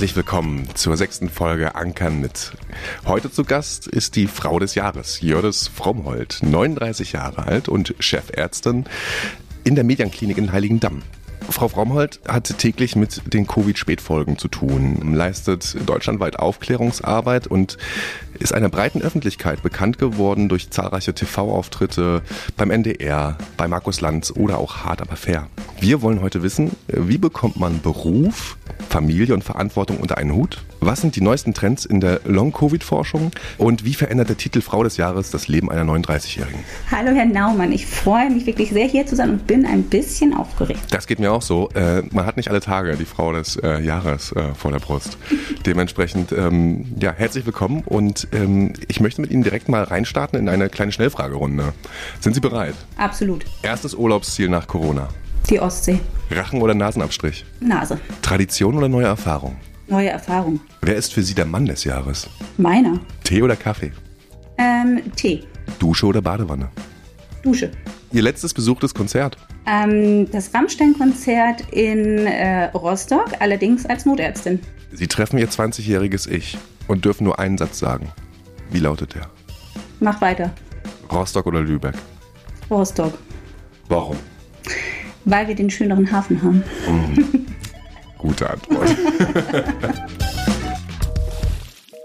Herzlich willkommen zur sechsten Folge Ankern mit. Heute zu Gast ist die Frau des Jahres, Jördis Frommhold, 39 Jahre alt und Chefärztin in der Medienklinik in Heiligendamm. Frau Frommhold hat täglich mit den Covid-Spätfolgen zu tun, leistet deutschlandweit Aufklärungsarbeit und ist einer breiten Öffentlichkeit bekannt geworden durch zahlreiche TV-Auftritte beim NDR, bei Markus Lanz oder auch Hart aber fair. Wir wollen heute wissen, wie bekommt man Beruf, Familie und Verantwortung unter einen Hut? Was sind die neuesten Trends in der Long-Covid-Forschung? Und wie verändert der Titel Frau des Jahres das Leben einer 39-Jährigen? Hallo Herr Naumann, ich freue mich wirklich sehr hier zu sein und bin ein bisschen aufgeregt. Das geht mir auch so. Äh, man hat nicht alle Tage die Frau des äh, Jahres äh, vor der Brust. Dementsprechend, ähm, ja, herzlich willkommen und ähm, ich möchte mit Ihnen direkt mal reinstarten in eine kleine Schnellfragerunde. Sind Sie bereit? Absolut. Erstes Urlaubsziel nach Corona. Die Ostsee. Rachen- oder Nasenabstrich? Nase. Tradition oder neue Erfahrung? Neue Erfahrung. Wer ist für Sie der Mann des Jahres? Meiner. Tee oder Kaffee? Ähm, Tee. Dusche oder Badewanne? Dusche. Ihr letztes besuchtes Konzert? Ähm, das Rammstein-Konzert in äh, Rostock, allerdings als Notärztin. Sie treffen Ihr 20-jähriges Ich und dürfen nur einen Satz sagen. Wie lautet der? Mach weiter. Rostock oder Lübeck? Rostock. Warum? Weil wir den schöneren Hafen haben. Gute Antwort.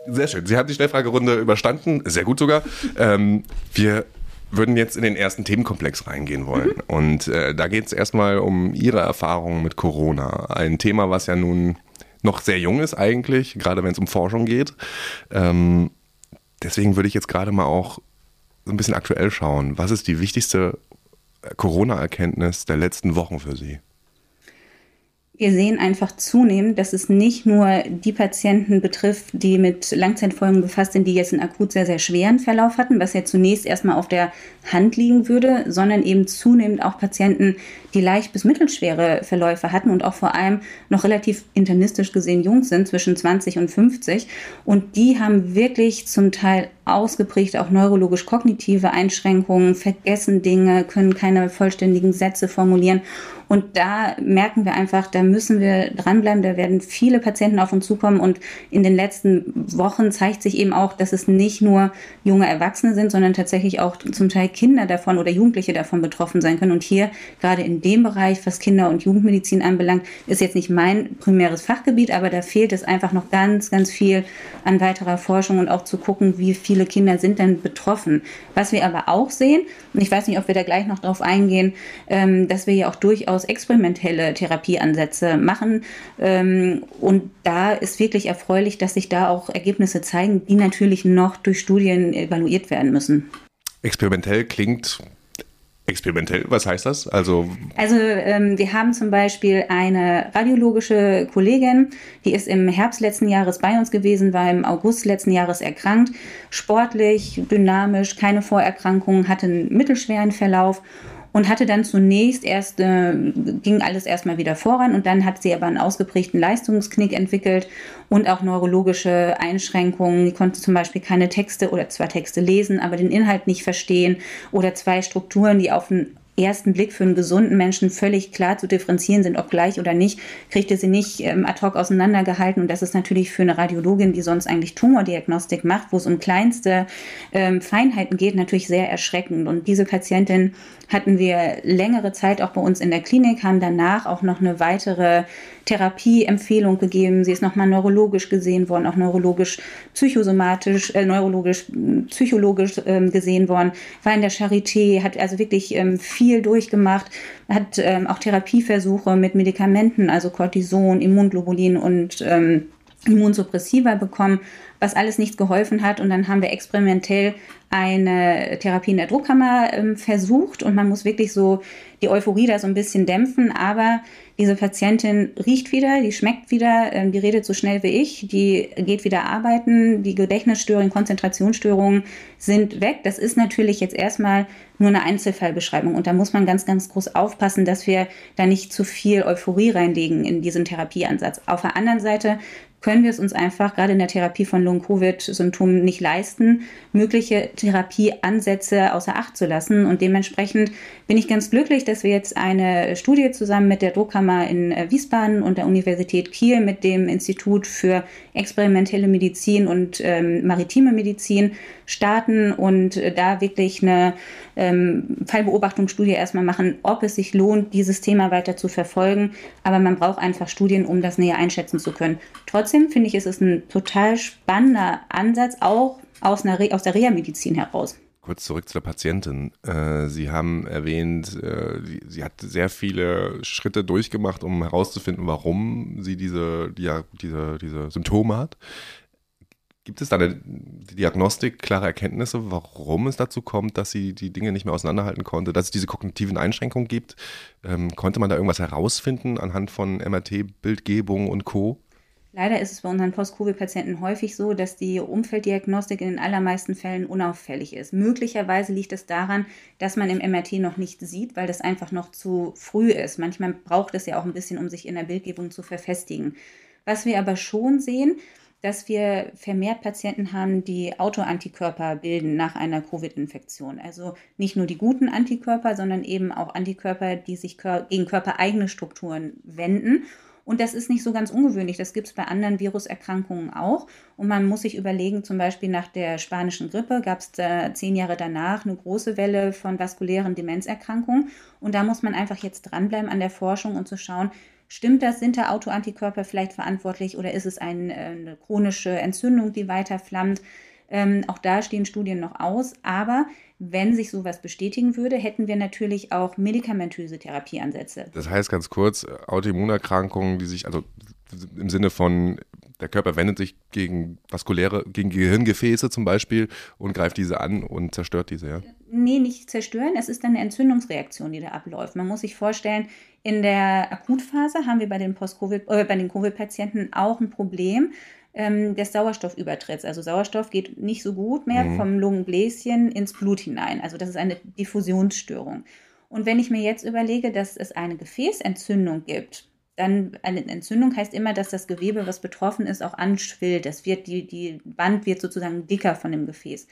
Sehr schön. Sie haben die Schnellfragerunde überstanden, sehr gut sogar. Ähm, wir würden jetzt in den ersten Themenkomplex reingehen wollen. Mhm. Und äh, da geht es erstmal um Ihre Erfahrungen mit Corona. Ein Thema, was ja nun noch sehr jung ist eigentlich, gerade wenn es um Forschung geht. Ähm, deswegen würde ich jetzt gerade mal auch so ein bisschen aktuell schauen. Was ist die wichtigste Corona-Erkenntnis der letzten Wochen für Sie? Wir sehen einfach zunehmend, dass es nicht nur die Patienten betrifft, die mit Langzeitfolgen befasst sind, die jetzt einen akut sehr, sehr schweren Verlauf hatten, was ja zunächst erstmal auf der Hand liegen würde, sondern eben zunehmend auch Patienten, die leicht bis mittelschwere Verläufe hatten und auch vor allem noch relativ internistisch gesehen jung sind, zwischen 20 und 50. Und die haben wirklich zum Teil ausgeprägt auch neurologisch-kognitive Einschränkungen, vergessen Dinge, können keine vollständigen Sätze formulieren. Und da merken wir einfach, da müssen wir dranbleiben. Da werden viele Patienten auf uns zukommen. Und in den letzten Wochen zeigt sich eben auch, dass es nicht nur junge Erwachsene sind, sondern tatsächlich auch zum Teil Kinder davon oder Jugendliche davon betroffen sein können. Und hier gerade in dem Bereich, was Kinder- und Jugendmedizin anbelangt, ist jetzt nicht mein primäres Fachgebiet, aber da fehlt es einfach noch ganz, ganz viel an weiterer Forschung und auch zu gucken, wie viele Kinder sind denn betroffen. Was wir aber auch sehen, und ich weiß nicht, ob wir da gleich noch drauf eingehen, ähm, dass wir ja auch durchaus experimentelle Therapieansätze machen. Ähm, und da ist wirklich erfreulich, dass sich da auch Ergebnisse zeigen, die natürlich noch durch Studien evaluiert werden müssen. Experimentell klingt Experimentell, was heißt das? Also, also ähm, wir haben zum Beispiel eine radiologische Kollegin, die ist im Herbst letzten Jahres bei uns gewesen, war im August letzten Jahres erkrankt, sportlich, dynamisch, keine Vorerkrankungen, hatte einen mittelschweren Verlauf und hatte dann zunächst erst, äh, ging alles erstmal wieder voran und dann hat sie aber einen ausgeprägten Leistungsknick entwickelt und auch neurologische Einschränkungen. Sie konnte zum Beispiel keine Texte oder zwar Texte lesen, aber den Inhalt nicht verstehen oder zwei Strukturen, die auf ersten Blick für einen gesunden Menschen völlig klar zu differenzieren sind, ob gleich oder nicht, kriegte sie nicht ähm, ad hoc auseinandergehalten. Und das ist natürlich für eine Radiologin, die sonst eigentlich Tumordiagnostik macht, wo es um kleinste ähm, Feinheiten geht, natürlich sehr erschreckend. Und diese Patientin hatten wir längere Zeit auch bei uns in der Klinik, haben danach auch noch eine weitere Therapieempfehlung gegeben. Sie ist nochmal neurologisch gesehen worden, auch neurologisch, psychosomatisch, äh, neurologisch, psychologisch ähm, gesehen worden, war in der Charité, hat also wirklich ähm, viel durchgemacht, hat ähm, auch Therapieversuche mit Medikamenten, also Cortison, Immunglobulin und ähm, Immunsuppressiva bekommen, was alles nichts geholfen hat. Und dann haben wir experimentell eine Therapie in der Druckkammer ähm, versucht und man muss wirklich so die Euphorie da so ein bisschen dämpfen. Aber diese Patientin riecht wieder, die schmeckt wieder, ähm, die redet so schnell wie ich, die geht wieder arbeiten, die Gedächtnisstörungen, Konzentrationsstörungen sind weg. Das ist natürlich jetzt erstmal nur eine Einzelfallbeschreibung und da muss man ganz, ganz groß aufpassen, dass wir da nicht zu viel Euphorie reinlegen in diesen Therapieansatz. Auf der anderen Seite können wir es uns einfach gerade in der Therapie von Long-Covid-Symptomen nicht leisten, mögliche Therapieansätze außer Acht zu lassen. Und dementsprechend bin ich ganz glücklich, dass wir jetzt eine Studie zusammen mit der Druckkammer in äh, Wiesbaden und der Universität Kiel mit dem Institut für experimentelle Medizin und ähm, maritime Medizin starten und äh, da wirklich eine ähm, Fallbeobachtungsstudie erstmal machen, ob es sich lohnt, dieses Thema weiter zu verfolgen. Aber man braucht einfach Studien, um das näher einschätzen zu können. Trotzdem finde ich, ist es ein total spannender Ansatz, auch aus, einer aus der Reha-Medizin heraus. Kurz zurück zu der Patientin. Äh, Sie haben erwähnt, äh, sie hat sehr viele Schritte durchgemacht, um herauszufinden, warum sie diese, diese, diese Symptome hat. Gibt es da eine Diagnostik, klare Erkenntnisse, warum es dazu kommt, dass sie die Dinge nicht mehr auseinanderhalten konnte, dass es diese kognitiven Einschränkungen gibt? Ähm, konnte man da irgendwas herausfinden anhand von MRT-Bildgebung und Co.? Leider ist es bei unseren Post-Covid-Patienten häufig so, dass die Umfelddiagnostik in den allermeisten Fällen unauffällig ist. Möglicherweise liegt es daran, dass man im MRT noch nicht sieht, weil das einfach noch zu früh ist. Manchmal braucht es ja auch ein bisschen, um sich in der Bildgebung zu verfestigen. Was wir aber schon sehen, dass wir vermehrt Patienten haben, die Autoantikörper bilden nach einer Covid-Infektion. Also nicht nur die guten Antikörper, sondern eben auch Antikörper, die sich gegen körpereigene Strukturen wenden. Und das ist nicht so ganz ungewöhnlich. Das gibt es bei anderen Viruserkrankungen auch. Und man muss sich überlegen, zum Beispiel nach der spanischen Grippe gab es zehn Jahre danach eine große Welle von vaskulären Demenzerkrankungen. Und da muss man einfach jetzt dranbleiben an der Forschung und zu schauen, Stimmt das? Sind da Autoantikörper vielleicht verantwortlich oder ist es ein, äh, eine chronische Entzündung, die weiter flammt? Ähm, auch da stehen Studien noch aus. Aber wenn sich sowas bestätigen würde, hätten wir natürlich auch medikamentöse Therapieansätze. Das heißt ganz kurz, Autoimmunerkrankungen, die sich, also im Sinne von, der Körper wendet sich gegen vaskuläre, gegen Gehirngefäße zum Beispiel und greift diese an und zerstört diese, ja? Nee, nicht zerstören. Es ist eine Entzündungsreaktion, die da abläuft. Man muss sich vorstellen, in der Akutphase haben wir bei den Post-Covid, äh, bei den Covid-Patienten auch ein Problem ähm, des Sauerstoffübertritts. Also Sauerstoff geht nicht so gut mehr mhm. vom Lungenbläschen ins Blut hinein. Also das ist eine Diffusionsstörung. Und wenn ich mir jetzt überlege, dass es eine Gefäßentzündung gibt, dann eine Entzündung heißt immer, dass das Gewebe, was betroffen ist, auch anschwillt. Das wird, die, die Wand wird sozusagen dicker von dem Gefäß.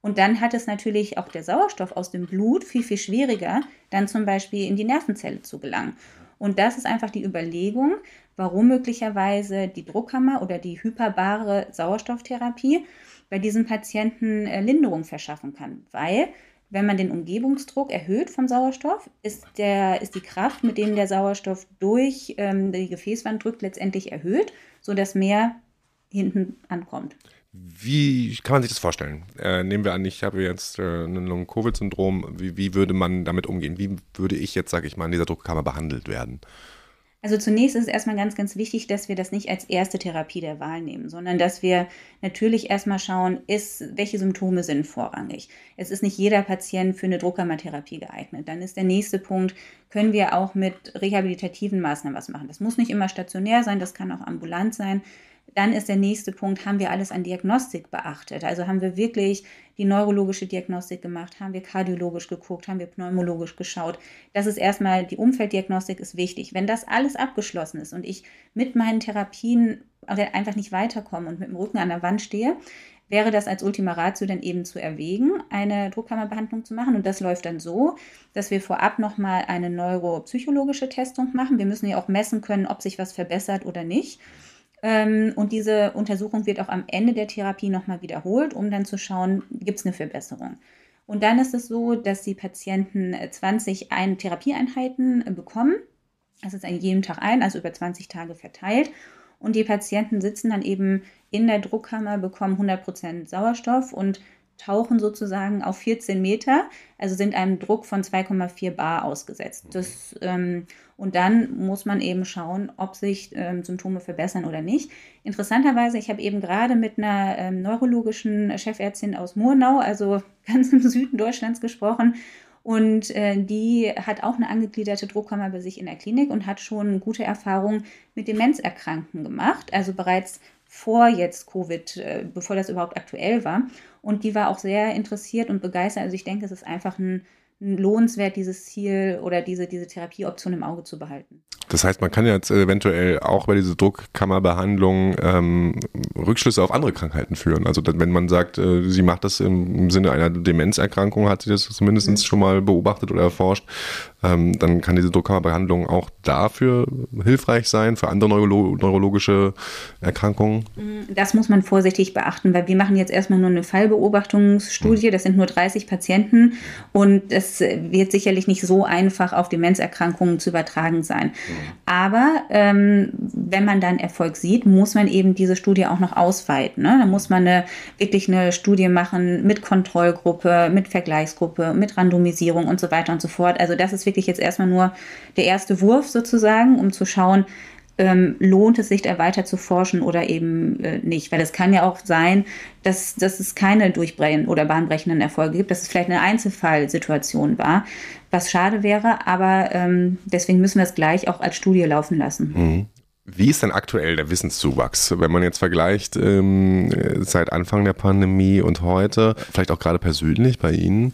Und dann hat es natürlich auch der Sauerstoff aus dem Blut viel, viel schwieriger, dann zum Beispiel in die Nervenzelle zu gelangen. Und das ist einfach die Überlegung, warum möglicherweise die Druckkammer oder die hyperbare Sauerstofftherapie bei diesen Patienten äh, Linderung verschaffen kann. Weil, wenn man den Umgebungsdruck erhöht vom Sauerstoff, ist, der, ist die Kraft, mit dem der Sauerstoff durch ähm, die Gefäßwand drückt, letztendlich erhöht, sodass mehr hinten ankommt. Wie kann man sich das vorstellen? Äh, nehmen wir an, ich habe jetzt äh, ein Long-Covid-Syndrom. Wie, wie, würde man damit umgehen? Wie würde ich jetzt, sage ich mal, in dieser Druckkammer behandelt werden? Also zunächst ist es erstmal ganz, ganz wichtig, dass wir das nicht als erste Therapie der Wahl nehmen, sondern dass wir natürlich erstmal schauen, ist, welche Symptome sind vorrangig. Es ist nicht jeder Patient für eine Druckkammertherapie geeignet. Dann ist der nächste Punkt, können wir auch mit rehabilitativen Maßnahmen was machen. Das muss nicht immer stationär sein, das kann auch ambulant sein. Dann ist der nächste Punkt, haben wir alles an Diagnostik beachtet? Also haben wir wirklich die neurologische Diagnostik gemacht, haben wir kardiologisch geguckt, haben wir pneumologisch geschaut. Das ist erstmal, die Umfelddiagnostik ist wichtig. Wenn das alles abgeschlossen ist und ich mit meinen Therapien einfach nicht weiterkomme und mit dem Rücken an der Wand stehe, wäre das als Ultima Ratio dann eben zu erwägen, eine Druckkammerbehandlung zu machen. Und das läuft dann so, dass wir vorab nochmal eine neuropsychologische Testung machen. Wir müssen ja auch messen können, ob sich was verbessert oder nicht. Ähm, und diese Untersuchung wird auch am Ende der Therapie nochmal wiederholt, um dann zu schauen, gibt es eine Verbesserung. Und dann ist es so, dass die Patienten 20 ein Therapieeinheiten bekommen. Das ist an jedem Tag ein, also über 20 Tage verteilt. Und die Patienten sitzen dann eben in der Druckkammer, bekommen 100% Sauerstoff und tauchen sozusagen auf 14 Meter, also sind einem Druck von 2,4 Bar ausgesetzt. Das, ähm, und dann muss man eben schauen, ob sich ähm, Symptome verbessern oder nicht. Interessanterweise, ich habe eben gerade mit einer ähm, neurologischen Chefärztin aus Murnau, also ganz im Süden Deutschlands, gesprochen. Und äh, die hat auch eine angegliederte Druckkammer bei sich in der Klinik und hat schon gute Erfahrungen mit Demenzerkrankten gemacht. Also bereits vor jetzt Covid, äh, bevor das überhaupt aktuell war. Und die war auch sehr interessiert und begeistert. Also ich denke, es ist einfach ein lohnenswert, dieses Ziel oder diese, diese Therapieoption im Auge zu behalten. Das heißt, man kann jetzt eventuell auch bei dieser Druckkammerbehandlung ähm, Rückschlüsse auf andere Krankheiten führen. Also wenn man sagt, äh, sie macht das im, Sinne einer Demenzerkrankung, hat sie das zumindest mhm. schon mal beobachtet oder erforscht, ähm, dann kann diese Druckkammerbehandlung auch dafür hilfreich sein, für andere neurolo neurologische Erkrankungen. Mhm, das muss man vorsichtig beachten, weil wir machen jetzt erstmal nur eine Fallbeobachtungsstudie. Mhm. Das sind nur 30 Patienten und es wird sicherlich nicht so einfach auf Demenzerkrankungen zu übertragen sein. Aber ähm, wenn man dann Erfolg sieht, muss man eben diese Studie auch noch ausweiten. Ne? Da muss man eine, wirklich eine Studie machen mit Kontrollgruppe, mit Vergleichsgruppe, mit Randomisierung und so weiter und so fort. Also das ist wirklich jetzt erstmal nur der erste Wurf sozusagen, um zu schauen, ähm, lohnt es sich da weiter zu forschen oder eben äh, nicht. Weil es kann ja auch sein, dass, dass es keine durchbrechen oder bahnbrechenden Erfolge gibt, dass es vielleicht eine Einzelfallsituation war, was schade wäre, aber ähm, deswegen müssen wir es gleich auch als Studie laufen lassen. Mhm. Wie ist denn aktuell der Wissenszuwachs, wenn man jetzt vergleicht ähm, seit Anfang der Pandemie und heute, vielleicht auch gerade persönlich bei Ihnen?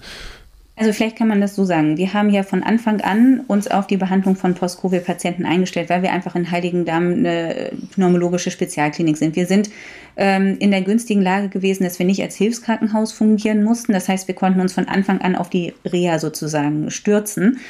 Also vielleicht kann man das so sagen. Wir haben ja von Anfang an uns auf die Behandlung von Post-Covid-Patienten eingestellt, weil wir einfach in Heiligendamm eine pneumologische Spezialklinik sind. Wir sind ähm, in der günstigen Lage gewesen, dass wir nicht als Hilfskrankenhaus fungieren mussten. Das heißt, wir konnten uns von Anfang an auf die Reha sozusagen stürzen.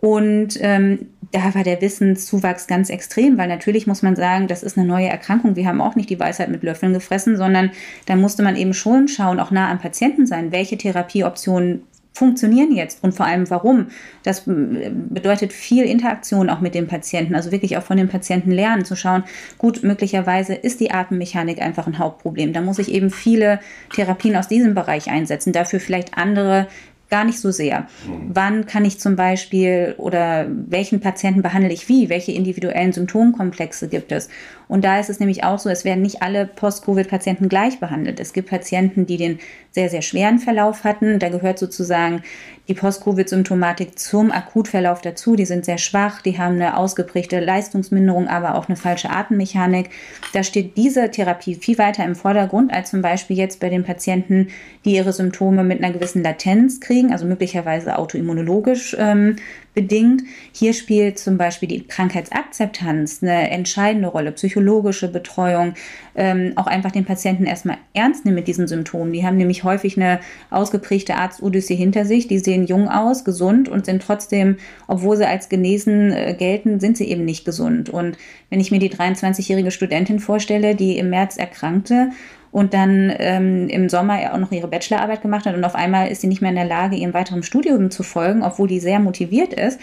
Und ähm, da war der Wissenszuwachs ganz extrem, weil natürlich muss man sagen, das ist eine neue Erkrankung. Wir haben auch nicht die Weisheit mit Löffeln gefressen, sondern da musste man eben schon schauen, auch nah am Patienten sein, welche Therapieoptionen funktionieren jetzt und vor allem warum. Das bedeutet viel Interaktion auch mit dem Patienten, also wirklich auch von dem Patienten lernen, zu schauen, gut, möglicherweise ist die Atemmechanik einfach ein Hauptproblem. Da muss ich eben viele Therapien aus diesem Bereich einsetzen, dafür vielleicht andere gar nicht so sehr. Mhm. Wann kann ich zum Beispiel oder welchen Patienten behandle ich wie? Welche individuellen Symptomkomplexe gibt es? Und da ist es nämlich auch so, es werden nicht alle Post-Covid-Patienten gleich behandelt. Es gibt Patienten, die den sehr, sehr schweren Verlauf hatten. Da gehört sozusagen die Post-Covid-Symptomatik zum Akutverlauf dazu. Die sind sehr schwach, die haben eine ausgeprägte Leistungsminderung, aber auch eine falsche Atemmechanik. Da steht diese Therapie viel weiter im Vordergrund als zum Beispiel jetzt bei den Patienten, die ihre Symptome mit einer gewissen Latenz kriegen, also möglicherweise autoimmunologisch ähm, bedingt. Hier spielt zum Beispiel die Krankheitsakzeptanz eine entscheidende Rolle, psychologische Betreuung, ähm, auch einfach den Patienten erstmal ernst nehmen mit diesen Symptomen. Die haben nämlich häufig eine ausgeprägte Arztodyssee hinter sich. Die sehen jung aus, gesund und sind trotzdem, obwohl sie als genesen äh, gelten, sind sie eben nicht gesund. Und wenn ich mir die 23-jährige Studentin vorstelle, die im März erkrankte und dann ähm, im Sommer auch noch ihre Bachelorarbeit gemacht hat und auf einmal ist sie nicht mehr in der Lage, ihrem weiteren Studium zu folgen, obwohl die sehr motiviert ist,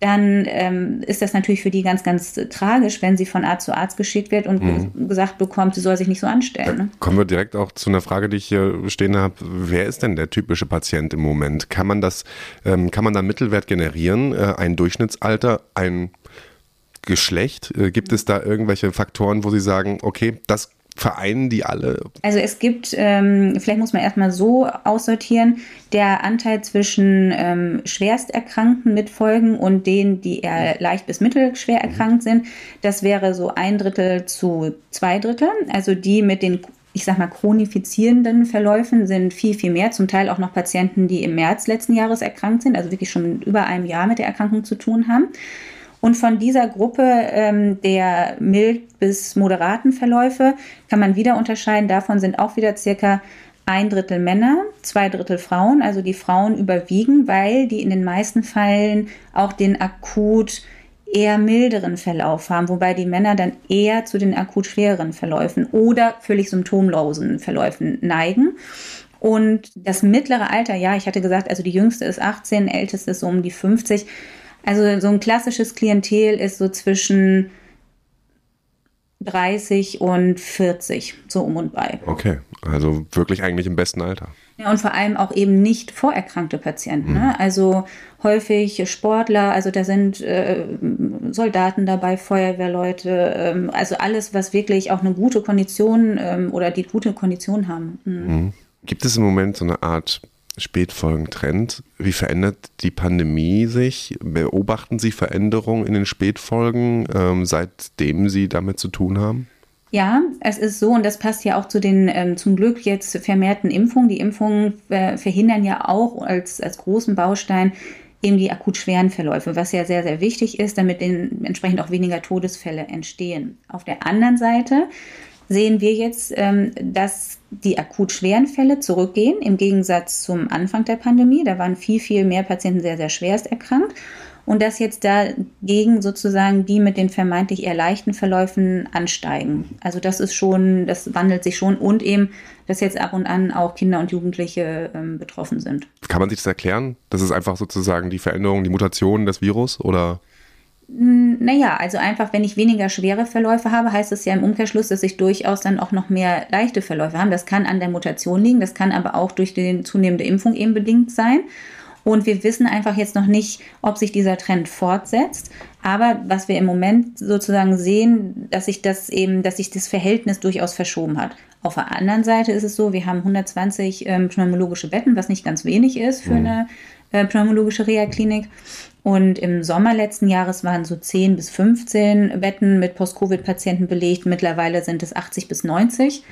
dann ähm, ist das natürlich für die ganz, ganz tragisch, wenn sie von Arzt zu Arzt geschickt wird und mhm. gesagt bekommt, sie soll sich nicht so anstellen. Ne? Kommen wir direkt auch zu einer Frage, die ich hier stehen habe. Wer ist denn der typische Patient im Moment? Kann man das, ähm, kann man da Mittelwert generieren? Äh, ein Durchschnittsalter, ein Geschlecht? Äh, gibt es da irgendwelche Faktoren, wo Sie sagen, okay, das vereinen die alle? Also es gibt, ähm, vielleicht muss man erstmal so aussortieren, der Anteil zwischen ähm, Schwersterkrankten mit Folgen und denen, die eher leicht bis mittelschwer erkrankt sind, das wäre so ein Drittel zu zwei Drittel. Also die mit den ich sag mal, chronifizierenden Verläufen sind viel, viel mehr. Zum Teil auch noch Patienten, die im März letzten Jahres erkrankt sind, also wirklich schon über einem Jahr mit der Erkrankung zu tun haben. Und von dieser Gruppe ähm, der mild bis moderaten Verläufe kann man wieder unterscheiden. Davon sind auch wieder circa ein Drittel Männer, zwei Drittel Frauen. Also die Frauen überwiegen, weil die in den meisten Fällen auch den akut eher milderen Verlauf haben, wobei die Männer dann eher zu den akut schwereren Verläufen oder völlig symptomlosen Verläufen neigen. Und das mittlere Alter, ja, ich hatte gesagt, also die jüngste ist 18, älteste ist so um die 50. Also so ein klassisches Klientel ist so zwischen 30 und 40, so um und bei. Okay, also wirklich eigentlich im besten Alter. Ja, und vor allem auch eben nicht vorerkrankte Patienten. Mhm. Ne? Also häufig Sportler, also da sind äh, Soldaten dabei, Feuerwehrleute, ähm, also alles, was wirklich auch eine gute Kondition ähm, oder die gute Kondition haben. Mhm. Mhm. Gibt es im Moment so eine Art Spätfolgentrend. Wie verändert die Pandemie sich? Beobachten Sie Veränderungen in den Spätfolgen, ähm, seitdem Sie damit zu tun haben? Ja, es ist so, und das passt ja auch zu den ähm, zum Glück jetzt vermehrten Impfungen. Die Impfungen äh, verhindern ja auch als, als großen Baustein eben die akut schweren Verläufe, was ja sehr, sehr wichtig ist, damit entsprechend auch weniger Todesfälle entstehen. Auf der anderen Seite sehen wir jetzt, ähm, dass die akut schweren Fälle zurückgehen im Gegensatz zum Anfang der Pandemie. Da waren viel, viel mehr Patienten sehr, sehr schwerst erkrankt und dass jetzt dagegen sozusagen die mit den vermeintlich eher leichten Verläufen ansteigen. Also das ist schon, das wandelt sich schon und eben, dass jetzt ab und an auch Kinder und Jugendliche ähm, betroffen sind. Kann man sich das erklären? Das ist einfach sozusagen die Veränderung, die Mutation des Virus oder? Naja, also einfach, wenn ich weniger schwere Verläufe habe, heißt es ja im Umkehrschluss, dass ich durchaus dann auch noch mehr leichte Verläufe habe. Das kann an der Mutation liegen, das kann aber auch durch die zunehmende Impfung eben bedingt sein. Und wir wissen einfach jetzt noch nicht, ob sich dieser Trend fortsetzt. Aber was wir im Moment sozusagen sehen, dass sich das eben, dass sich das Verhältnis durchaus verschoben hat. Auf der anderen Seite ist es so, wir haben 120 ähm, pneumologische Betten, was nicht ganz wenig ist für mhm. eine äh, pneumologische Reha-Klinik. Und im Sommer letzten Jahres waren so 10 bis 15 Betten mit Post-Covid-Patienten belegt. Mittlerweile sind es 80 bis 90,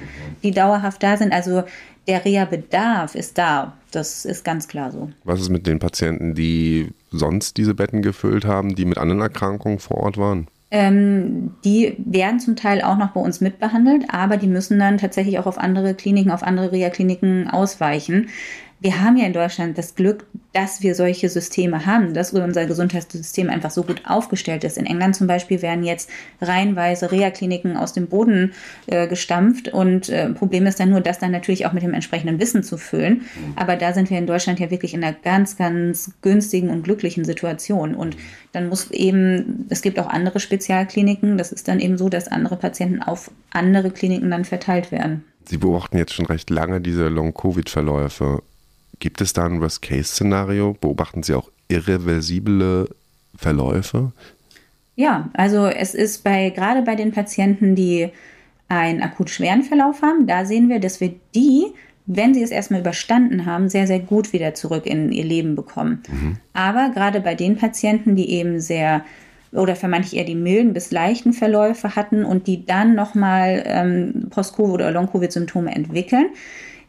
die dauerhaft da sind. Also der Reha-Bedarf ist da. Das ist ganz klar so. Was ist mit den Patienten, die sonst diese Betten gefüllt haben, die mit anderen Erkrankungen vor Ort waren? Ähm, die werden zum Teil auch noch bei uns mitbehandelt, aber die müssen dann tatsächlich auch auf andere Kliniken, auf andere Reha-Kliniken ausweichen wir haben ja in Deutschland das Glück, dass wir solche Systeme haben, dass unser Gesundheitssystem einfach so gut aufgestellt ist. In England zum Beispiel werden jetzt reihenweise Reha-Kliniken aus dem Boden äh, gestampft und äh, Problem ist dann nur, das dann natürlich auch mit dem entsprechenden Wissen zu füllen. Aber da sind wir in Deutschland ja wirklich in einer ganz, ganz günstigen und glücklichen Situation. Und dann muss eben, es gibt auch andere Spezialkliniken, das ist dann eben so, dass andere Patienten auf andere Kliniken dann verteilt werden. Sie beobachten jetzt schon recht lange diese Long-Covid-Verläufe. Gibt es da ein Worst-Case-Szenario? Beobachten Sie auch irreversible Verläufe? Ja, also es ist bei gerade bei den Patienten, die einen akut schweren Verlauf haben, da sehen wir, dass wir die, wenn sie es erstmal überstanden haben, sehr, sehr gut wieder zurück in ihr Leben bekommen. Mhm. Aber gerade bei den Patienten, die eben sehr oder vermeintlich eher die milden bis leichten Verläufe hatten und die dann nochmal ähm, Post-Covid oder Long-Covid-Symptome entwickeln,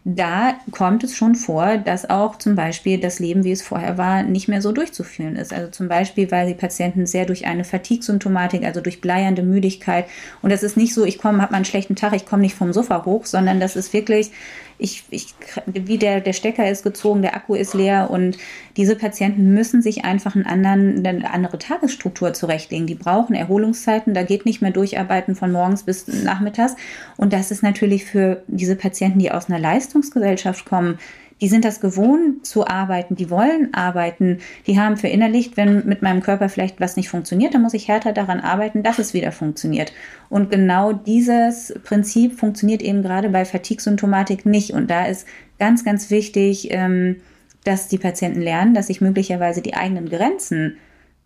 da kommt es schon vor, dass auch zum Beispiel das Leben, wie es vorher war, nicht mehr so durchzuführen ist. Also zum Beispiel, weil die Patienten sehr durch eine Fatigue-Symptomatik, also durch bleiernde Müdigkeit, und das ist nicht so, ich komme, habe mal einen schlechten Tag, ich komme nicht vom Sofa hoch, sondern das ist wirklich ich, ich, wie der, der Stecker ist gezogen, der Akku ist leer und diese Patienten müssen sich einfach einen anderen, eine andere Tagesstruktur zurechtlegen. Die brauchen Erholungszeiten, da geht nicht mehr durcharbeiten von morgens bis nachmittags. Und das ist natürlich für diese Patienten, die aus einer Leistungsgesellschaft kommen, die sind das gewohnt zu arbeiten, die wollen arbeiten, die haben verinnerlicht, wenn mit meinem Körper vielleicht was nicht funktioniert, dann muss ich härter daran arbeiten, dass es wieder funktioniert. Und genau dieses Prinzip funktioniert eben gerade bei Fatigue-Symptomatik nicht. Und da ist ganz, ganz wichtig, ähm, dass die Patienten lernen, dass sich möglicherweise die eigenen Grenzen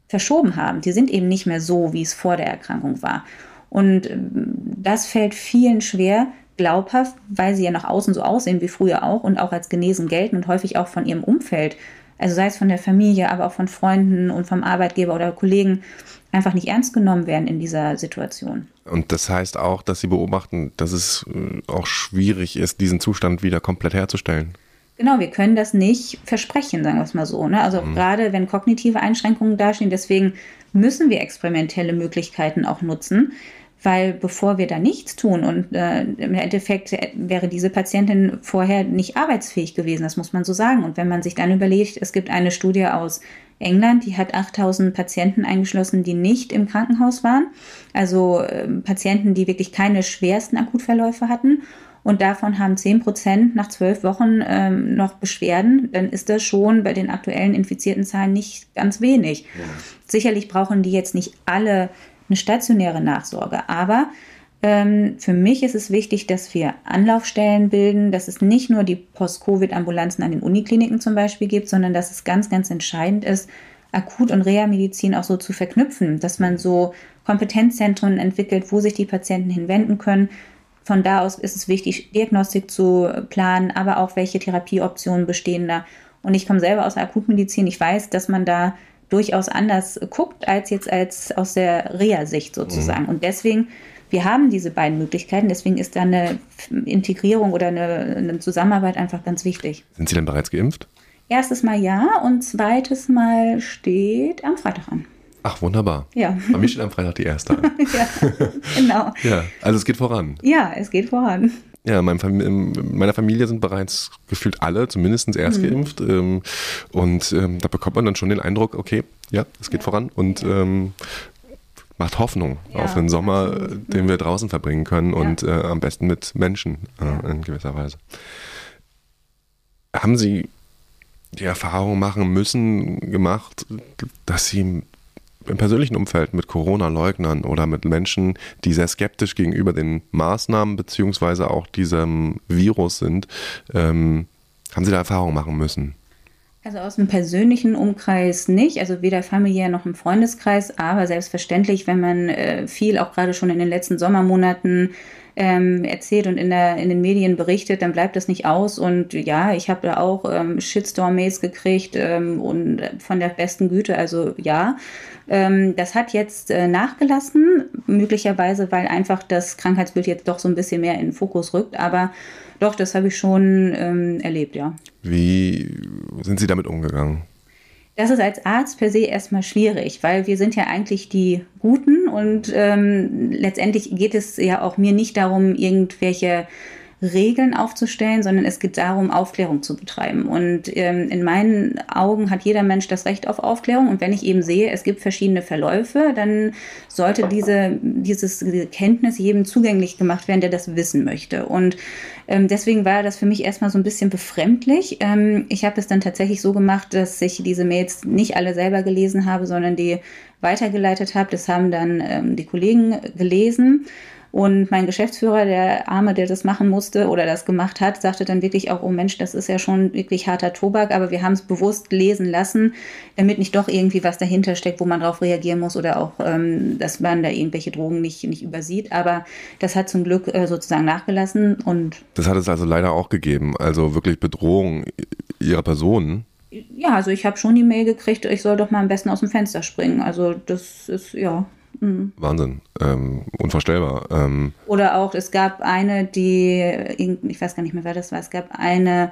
verschoben haben. Die sind eben nicht mehr so, wie es vor der Erkrankung war. Und ähm, das fällt vielen schwer, glaubhaft, weil sie ja nach außen so aussehen wie früher auch und auch als genesen gelten und häufig auch von ihrem Umfeld, also sei es von der Familie, aber auch von Freunden und vom Arbeitgeber oder Kollegen, einfach nicht ernst genommen werden in dieser Situation. Und das heißt auch, dass Sie beobachten, dass es äh, auch schwierig ist, diesen Zustand wieder komplett herzustellen. Genau, wir können das nicht versprechen, sagen wir es mal so. Ne? Also mhm. gerade wenn kognitive Einschränkungen dastehen, deswegen müssen wir experimentelle Möglichkeiten auch nutzen. Weil bevor wir da nichts tun und äh, im Endeffekt wäre diese Patientin vorher nicht arbeitsfähig gewesen, das muss man so sagen. Und wenn man sich dann überlegt, es gibt eine Studie aus England, die hat 8000 Patienten eingeschlossen, die nicht im Krankenhaus waren. Also äh, Patienten, die wirklich keine schwersten Akutverläufe hatten. Und davon haben 10 Prozent nach zwölf Wochen ähm, noch Beschwerden. Dann ist das schon bei den aktuellen infizierten Zahlen nicht ganz wenig. Ja. Sicherlich brauchen die jetzt nicht alle eine stationäre Nachsorge. Aber ähm, für mich ist es wichtig, dass wir Anlaufstellen bilden, dass es nicht nur die Post-Covid-Ambulanzen an den Unikliniken zum Beispiel gibt, sondern dass es ganz, ganz entscheidend ist, Akut- und Reha-Medizin auch so zu verknüpfen, dass man so Kompetenzzentren entwickelt, wo sich die Patienten hinwenden können. Von da aus ist es wichtig, Diagnostik zu planen, aber auch welche Therapieoptionen bestehen da. Und ich komme selber aus der Akutmedizin. Ich weiß, dass man da durchaus anders guckt als jetzt als aus der Reha-Sicht sozusagen. Mhm. Und deswegen wir haben diese beiden Möglichkeiten, deswegen ist da eine Integrierung oder eine, eine Zusammenarbeit einfach ganz wichtig. Sind Sie denn bereits geimpft? Erstes Mal ja und zweites Mal steht am Freitag an. Ach, wunderbar. Ja. Bei mir steht am Freitag die erste an. ja, genau. Ja, also es geht voran. Ja, es geht voran. Ja, mein Fam in meiner Familie sind bereits gefühlt alle zumindest erst mhm. geimpft. Ähm, und ähm, da bekommt man dann schon den Eindruck, okay, ja, es geht ja. voran. Und ähm, macht Hoffnung ja, auf einen Sommer, absolut. den wir draußen verbringen können ja. und äh, am besten mit Menschen äh, in gewisser Weise. Haben Sie die Erfahrung machen müssen, gemacht, dass Sie im persönlichen Umfeld mit Corona-Leugnern oder mit Menschen, die sehr skeptisch gegenüber den Maßnahmen beziehungsweise auch diesem Virus sind, ähm, haben Sie da Erfahrungen machen müssen? Also aus dem persönlichen Umkreis nicht, also weder familiär noch im Freundeskreis, aber selbstverständlich, wenn man äh, viel auch gerade schon in den letzten Sommermonaten ähm, erzählt und in, der, in den Medien berichtet, dann bleibt das nicht aus. Und ja, ich habe da auch ähm, Shitstorm-Mails gekriegt ähm, und von der besten Güte, also ja. Ähm, das hat jetzt äh, nachgelassen, möglicherweise, weil einfach das Krankheitsbild jetzt doch so ein bisschen mehr in den Fokus rückt. Aber doch, das habe ich schon ähm, erlebt, ja. Wie sind Sie damit umgegangen? Das ist als Arzt per se erstmal schwierig, weil wir sind ja eigentlich die Guten und ähm, letztendlich geht es ja auch mir nicht darum, irgendwelche Regeln aufzustellen, sondern es geht darum, Aufklärung zu betreiben. Und ähm, in meinen Augen hat jeder Mensch das Recht auf Aufklärung. Und wenn ich eben sehe, es gibt verschiedene Verläufe, dann sollte diese, dieses, diese Kenntnis jedem zugänglich gemacht werden, der das wissen möchte. Und ähm, deswegen war das für mich erstmal so ein bisschen befremdlich. Ähm, ich habe es dann tatsächlich so gemacht, dass ich diese Mails nicht alle selber gelesen habe, sondern die weitergeleitet habe. Das haben dann ähm, die Kollegen gelesen. Und mein Geschäftsführer, der Arme, der das machen musste oder das gemacht hat, sagte dann wirklich auch, oh Mensch, das ist ja schon wirklich harter Tobak, aber wir haben es bewusst lesen lassen, damit nicht doch irgendwie was dahinter steckt, wo man darauf reagieren muss oder auch, ähm, dass man da irgendwelche Drogen nicht, nicht übersieht. Aber das hat zum Glück äh, sozusagen nachgelassen und. Das hat es also leider auch gegeben. Also wirklich Bedrohung ihrer Person. Ja, also ich habe schon die Mail gekriegt, ich soll doch mal am besten aus dem Fenster springen. Also das ist, ja, Mhm. Wahnsinn, ähm, unvorstellbar. Ähm, Oder auch, es gab eine, die, ich weiß gar nicht mehr, wer das war, es gab eine,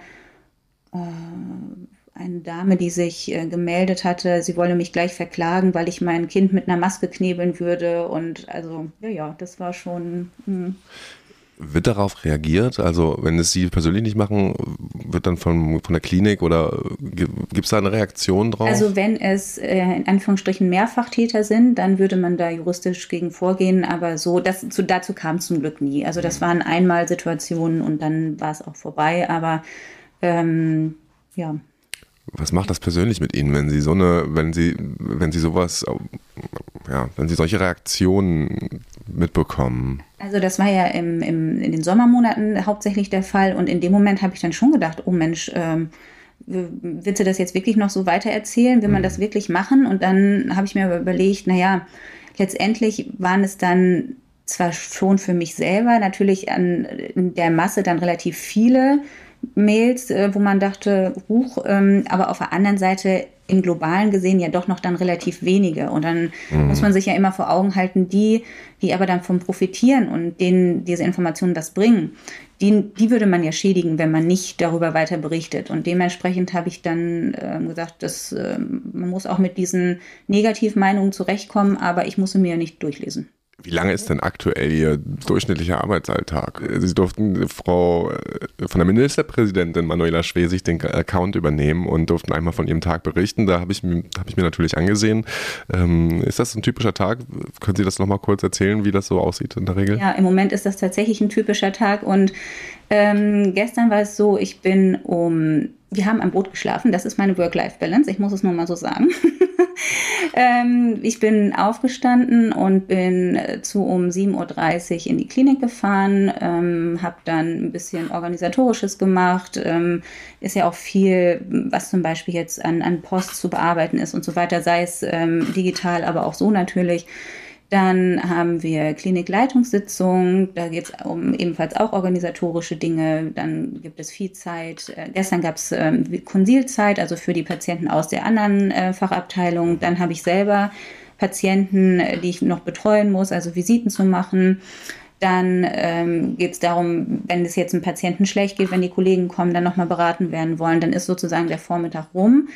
äh, eine Dame, die sich äh, gemeldet hatte, sie wolle mich gleich verklagen, weil ich mein Kind mit einer Maske knebeln würde. Und also, ja, ja, das war schon. Mh. Wird darauf reagiert? Also wenn es Sie persönlich nicht machen, wird dann von, von der Klinik oder gibt es da eine Reaktion drauf? Also wenn es äh, in Anführungsstrichen Mehrfachtäter sind, dann würde man da juristisch gegen vorgehen, aber so, das, zu, dazu kam zum Glück nie. Also das waren einmal Situationen und dann war es auch vorbei, aber ähm, ja. Was macht das persönlich mit Ihnen, wenn Sie so eine, wenn Sie, wenn Sie sowas, ja, wenn Sie solche Reaktionen mitbekommen? Also das war ja im, im, in den Sommermonaten hauptsächlich der Fall und in dem Moment habe ich dann schon gedacht, oh Mensch, ähm, willst du das jetzt wirklich noch so weiter erzählen? Will man das mhm. wirklich machen? Und dann habe ich mir überlegt, naja, letztendlich waren es dann zwar schon für mich selber natürlich an in der Masse dann relativ viele Mails, äh, wo man dachte, huch, ähm, aber auf der anderen Seite im globalen gesehen ja doch noch dann relativ wenige. Und dann mhm. muss man sich ja immer vor Augen halten, die, die aber dann vom profitieren und denen diese Informationen das bringen, die, die würde man ja schädigen, wenn man nicht darüber weiter berichtet. Und dementsprechend habe ich dann äh, gesagt, dass äh, man muss auch mit diesen Negativmeinungen zurechtkommen, aber ich muss sie mir ja nicht durchlesen. Wie lange ist denn aktuell Ihr durchschnittlicher Arbeitsalltag? Sie durften Frau äh, von der Ministerpräsidentin Manuela Schwesig den Account übernehmen und durften einmal von ihrem Tag berichten. Da habe ich, hab ich mir natürlich angesehen. Ähm, ist das ein typischer Tag? Können Sie das nochmal kurz erzählen, wie das so aussieht in der Regel? Ja, im Moment ist das tatsächlich ein typischer Tag und ähm, gestern war es so, ich bin um, wir haben am Boot geschlafen, das ist meine Work-Life-Balance, ich muss es nur mal so sagen. ähm, ich bin aufgestanden und bin äh, zu um 7.30 Uhr in die Klinik gefahren, ähm, habe dann ein bisschen organisatorisches gemacht, ähm, ist ja auch viel, was zum Beispiel jetzt an, an Post zu bearbeiten ist und so weiter, sei es ähm, digital, aber auch so natürlich. Dann haben wir Klinikleitungssitzungen, da geht es um ebenfalls auch organisatorische Dinge. Dann gibt es viel Zeit. Äh, gestern gab es ähm, Konsilzeit, also für die Patienten aus der anderen äh, Fachabteilung. Dann habe ich selber Patienten, die ich noch betreuen muss, also Visiten zu machen. Dann ähm, geht es darum, wenn es jetzt einem Patienten schlecht geht, wenn die Kollegen kommen, dann nochmal beraten werden wollen, dann ist sozusagen der Vormittag rum.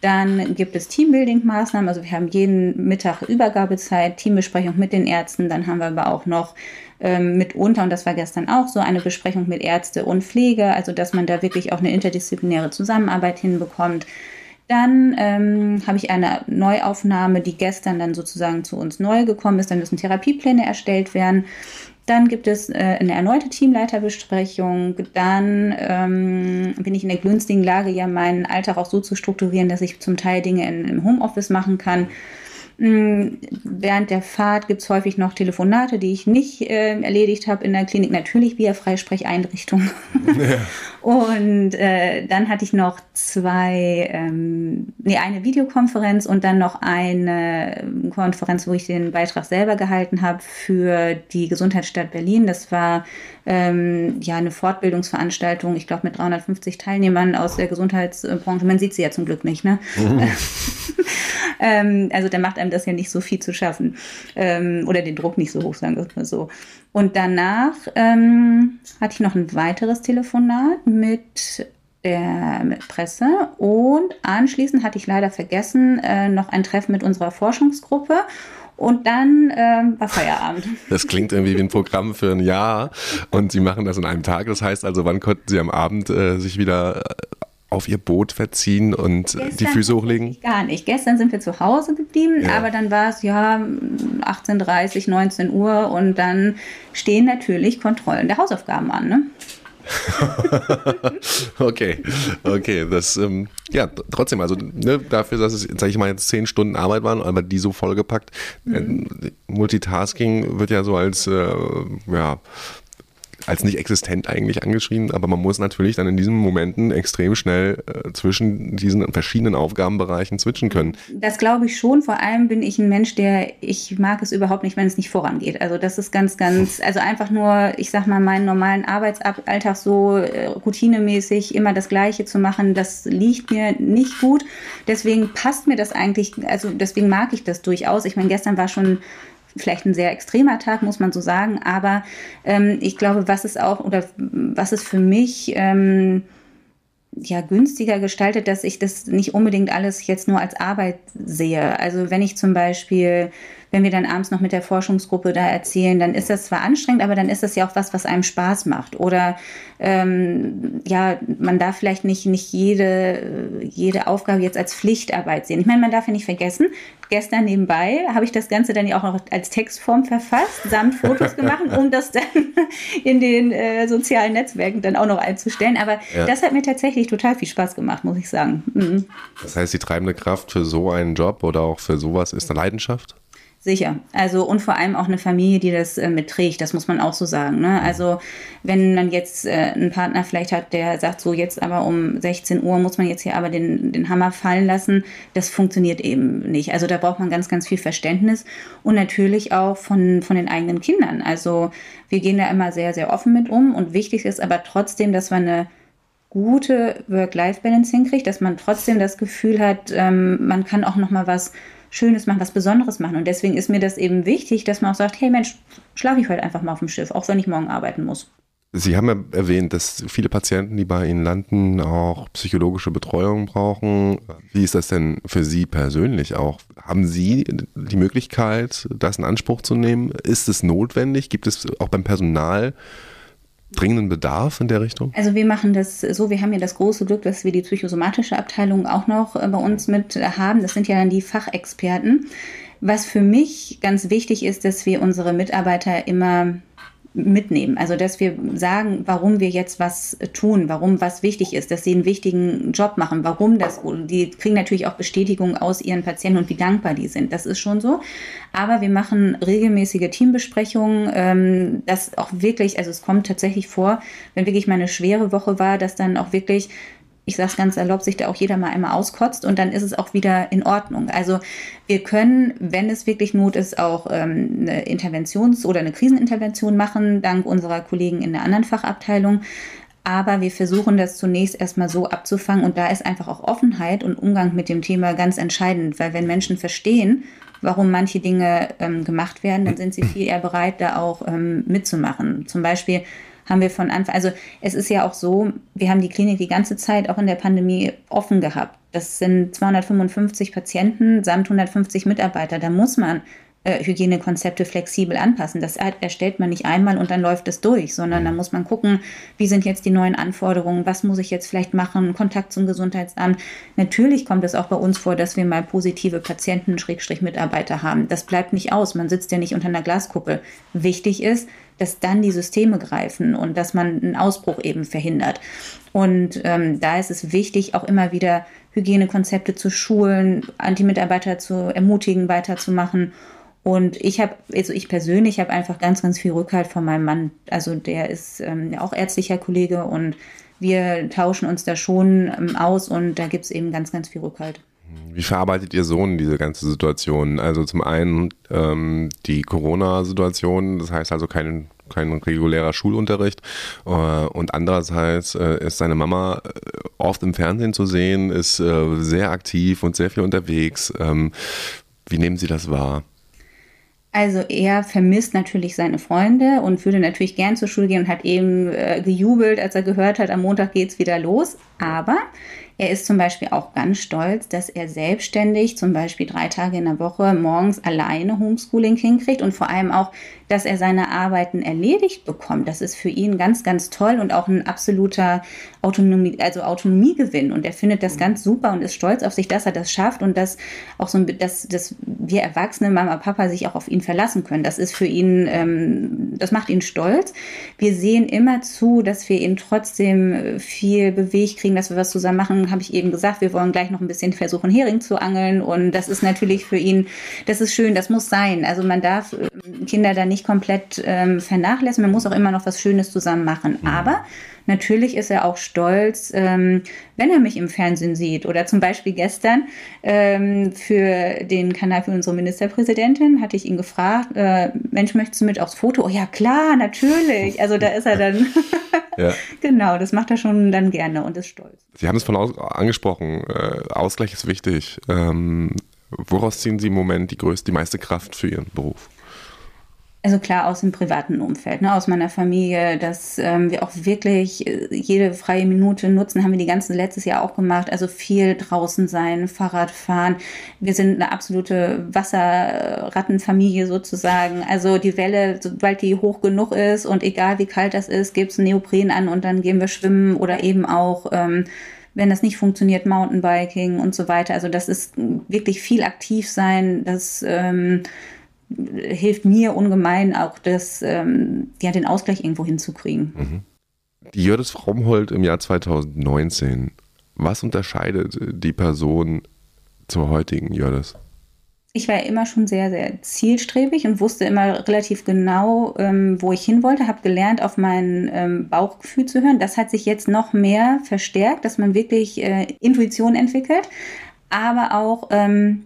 Dann gibt es Teambuilding-Maßnahmen, also wir haben jeden Mittag Übergabezeit, Teambesprechung mit den Ärzten, dann haben wir aber auch noch ähm, mitunter, und das war gestern auch so, eine Besprechung mit Ärzte und Pflege, also dass man da wirklich auch eine interdisziplinäre Zusammenarbeit hinbekommt. Dann ähm, habe ich eine Neuaufnahme, die gestern dann sozusagen zu uns neu gekommen ist. Dann müssen Therapiepläne erstellt werden. Dann gibt es äh, eine erneute Teamleiterbesprechung. Dann ähm, bin ich in der günstigen Lage, ja meinen Alltag auch so zu strukturieren, dass ich zum Teil Dinge in, im Homeoffice machen kann. Mm, während der Fahrt gibt es häufig noch Telefonate, die ich nicht äh, erledigt habe in der Klinik, natürlich via Freisprecheinrichtung. Ja. und äh, dann hatte ich noch zwei, ähm, nee, eine Videokonferenz und dann noch eine Konferenz, wo ich den Beitrag selber gehalten habe für die Gesundheitsstadt Berlin. Das war ähm, ja eine Fortbildungsveranstaltung, ich glaube mit 350 Teilnehmern aus der Gesundheitsbranche. Man sieht sie ja zum Glück nicht, ne? Mhm. ähm, also da macht einem das ja nicht so viel zu schaffen. Ähm, oder den Druck nicht so hoch, sagen wir mal so. Und danach ähm, hatte ich noch ein weiteres Telefonat mit der mit Presse und anschließend hatte ich leider vergessen, äh, noch ein Treffen mit unserer Forschungsgruppe und dann ähm, war Feierabend. Das klingt irgendwie wie ein Programm für ein Jahr und Sie machen das in einem Tag. Das heißt also, wann konnten Sie am Abend äh, sich wieder auf ihr Boot verziehen und Gestern die Füße hochlegen? Gar nicht. Gestern sind wir zu Hause geblieben, ja. aber dann war es ja 18.30, 19 Uhr und dann stehen natürlich Kontrollen der Hausaufgaben an. Ne? okay, okay, das, ähm, ja, trotzdem, also ne, dafür, dass es, sag ich mal, jetzt zehn Stunden Arbeit waren, aber die so vollgepackt. Mhm. Äh, Multitasking wird ja so als, äh, ja, als nicht existent eigentlich angeschrieben, aber man muss natürlich dann in diesen Momenten extrem schnell äh, zwischen diesen verschiedenen Aufgabenbereichen switchen können. Das glaube ich schon. Vor allem bin ich ein Mensch, der ich mag es überhaupt nicht, wenn es nicht vorangeht. Also das ist ganz, ganz, also einfach nur, ich sag mal, meinen normalen Arbeitsalltag so äh, routinemäßig immer das Gleiche zu machen, das liegt mir nicht gut. Deswegen passt mir das eigentlich, also deswegen mag ich das durchaus. Ich meine, gestern war schon vielleicht ein sehr extremer Tag, muss man so sagen. Aber ähm, ich glaube, was es auch oder was es für mich ähm, ja günstiger gestaltet, dass ich das nicht unbedingt alles jetzt nur als Arbeit sehe. Also wenn ich zum Beispiel wenn wir dann abends noch mit der Forschungsgruppe da erzählen, dann ist das zwar anstrengend, aber dann ist das ja auch was, was einem Spaß macht. Oder ähm, ja, man darf vielleicht nicht, nicht jede, jede Aufgabe jetzt als Pflichtarbeit sehen. Ich meine, man darf ja nicht vergessen, gestern nebenbei habe ich das Ganze dann ja auch noch als Textform verfasst, samt Fotos gemacht, um das dann in den äh, sozialen Netzwerken dann auch noch einzustellen. Aber ja. das hat mir tatsächlich total viel Spaß gemacht, muss ich sagen. Mhm. Das heißt, die treibende Kraft für so einen Job oder auch für sowas ist eine Leidenschaft? Sicher. Also und vor allem auch eine Familie, die das äh, mitträgt, das muss man auch so sagen. Ne? Also wenn man jetzt äh, einen Partner vielleicht hat, der sagt, so jetzt aber um 16 Uhr muss man jetzt hier aber den, den Hammer fallen lassen, das funktioniert eben nicht. Also da braucht man ganz, ganz viel Verständnis und natürlich auch von, von den eigenen Kindern. Also wir gehen da immer sehr, sehr offen mit um und wichtig ist aber trotzdem, dass man eine gute Work-Life-Balance hinkriegt, dass man trotzdem das Gefühl hat, ähm, man kann auch noch mal was Schönes machen, was Besonderes machen. Und deswegen ist mir das eben wichtig, dass man auch sagt, hey Mensch, schlafe ich heute einfach mal auf dem Schiff, auch wenn ich morgen arbeiten muss. Sie haben ja erwähnt, dass viele Patienten, die bei Ihnen landen, auch psychologische Betreuung brauchen. Wie ist das denn für Sie persönlich auch? Haben Sie die Möglichkeit, das in Anspruch zu nehmen? Ist es notwendig? Gibt es auch beim Personal dringenden Bedarf in der Richtung? Also wir machen das so, wir haben ja das große Glück, dass wir die psychosomatische Abteilung auch noch äh, bei uns mit haben. Das sind ja dann die Fachexperten. Was für mich ganz wichtig ist, dass wir unsere Mitarbeiter immer mitnehmen. Also, dass wir sagen, warum wir jetzt was tun, warum was wichtig ist, dass sie einen wichtigen Job machen, warum das, die kriegen natürlich auch Bestätigung aus ihren Patienten und wie dankbar die sind. Das ist schon so. Aber wir machen regelmäßige Teambesprechungen, ähm, das auch wirklich, also es kommt tatsächlich vor, wenn wirklich mal eine schwere Woche war, dass dann auch wirklich ich sage es ganz erlaubt, sich da auch jeder mal einmal auskotzt und dann ist es auch wieder in Ordnung. Also wir können, wenn es wirklich Not ist, auch ähm, eine Interventions- oder eine Krisenintervention machen, dank unserer Kollegen in der anderen Fachabteilung. Aber wir versuchen das zunächst erstmal so abzufangen und da ist einfach auch Offenheit und Umgang mit dem Thema ganz entscheidend, weil wenn Menschen verstehen, warum manche Dinge ähm, gemacht werden, dann sind sie viel eher bereit, da auch ähm, mitzumachen. Zum Beispiel haben wir von Anfang, also es ist ja auch so, wir haben die Klinik die ganze Zeit auch in der Pandemie offen gehabt. Das sind 255 Patienten samt 150 Mitarbeiter. Da muss man äh, Hygienekonzepte flexibel anpassen. Das erstellt man nicht einmal und dann läuft es durch, sondern da muss man gucken, wie sind jetzt die neuen Anforderungen, was muss ich jetzt vielleicht machen, Kontakt zum Gesundheitsamt. Natürlich kommt es auch bei uns vor, dass wir mal positive Patienten, Schrägstrich Mitarbeiter haben. Das bleibt nicht aus, man sitzt ja nicht unter einer Glaskuppel. Wichtig ist, dass dann die Systeme greifen und dass man einen Ausbruch eben verhindert. Und ähm, da ist es wichtig, auch immer wieder Hygienekonzepte zu schulen, Antimitarbeiter zu ermutigen, weiterzumachen und ich habe, also ich persönlich habe einfach ganz, ganz viel Rückhalt von meinem Mann. Also der ist ähm, auch ärztlicher Kollege und wir tauschen uns da schon ähm, aus und da gibt es eben ganz, ganz viel Rückhalt. Wie verarbeitet Ihr Sohn diese ganze Situation? Also zum einen ähm, die Corona-Situation, das heißt also kein, kein regulärer Schulunterricht äh, und andererseits äh, ist seine Mama äh, oft im Fernsehen zu sehen, ist äh, sehr aktiv und sehr viel unterwegs. Ähm, wie nehmen Sie das wahr? Also er vermisst natürlich seine Freunde und würde natürlich gern zur Schule gehen und hat eben äh, gejubelt, als er gehört hat, am Montag geht's wieder los. Aber er ist zum Beispiel auch ganz stolz, dass er selbstständig zum Beispiel drei Tage in der Woche morgens alleine Homeschooling hinkriegt und vor allem auch, dass er seine Arbeiten erledigt bekommt. Das ist für ihn ganz, ganz toll und auch ein absoluter Autonomie, also Autonomiegewinn. Und er findet das ganz super und ist stolz auf sich, dass er das schafft und dass auch so, dass, dass wir Erwachsene, Mama, Papa sich auch auf ihn verlassen können. Das ist für ihn, ähm, das macht ihn stolz. Wir sehen immer zu, dass wir ihn trotzdem viel bewegt kriegen, dass wir was zusammen machen habe ich eben gesagt, wir wollen gleich noch ein bisschen versuchen, Hering zu angeln. Und das ist natürlich für ihn, das ist schön, das muss sein. Also man darf ähm, Kinder da nicht komplett ähm, vernachlässigen. Man muss auch immer noch was Schönes zusammen machen. Mhm. Aber Natürlich ist er auch stolz, ähm, wenn er mich im Fernsehen sieht. Oder zum Beispiel gestern ähm, für den Kanal für unsere Ministerpräsidentin hatte ich ihn gefragt, äh, Mensch, möchtest du mit aufs Foto? Oh ja, klar, natürlich. Also da ist er dann. ja. Genau, das macht er schon dann gerne und ist stolz. Sie haben es von aus angesprochen, äh, Ausgleich ist wichtig. Ähm, woraus ziehen Sie im Moment die größte, die meiste Kraft für Ihren Beruf? Also klar aus dem privaten Umfeld, ne, aus meiner Familie, dass ähm, wir auch wirklich äh, jede freie Minute nutzen, haben wir die ganze letztes Jahr auch gemacht. Also viel draußen sein, Fahrrad fahren. Wir sind eine absolute Wasserrattenfamilie sozusagen. Also die Welle, sobald die hoch genug ist und egal wie kalt das ist, gibt's Neopren an und dann gehen wir schwimmen oder eben auch ähm, wenn das nicht funktioniert, Mountainbiking und so weiter. Also das ist wirklich viel aktiv sein, das ähm, hilft mir ungemein auch, das, ähm, ja, den Ausgleich irgendwo hinzukriegen. Mhm. Die Jördis Fromhold im Jahr 2019, was unterscheidet die Person zur heutigen Jördis? Ich war immer schon sehr, sehr zielstrebig und wusste immer relativ genau, ähm, wo ich hin wollte, habe gelernt, auf mein ähm, Bauchgefühl zu hören. Das hat sich jetzt noch mehr verstärkt, dass man wirklich äh, Intuition entwickelt, aber auch ähm,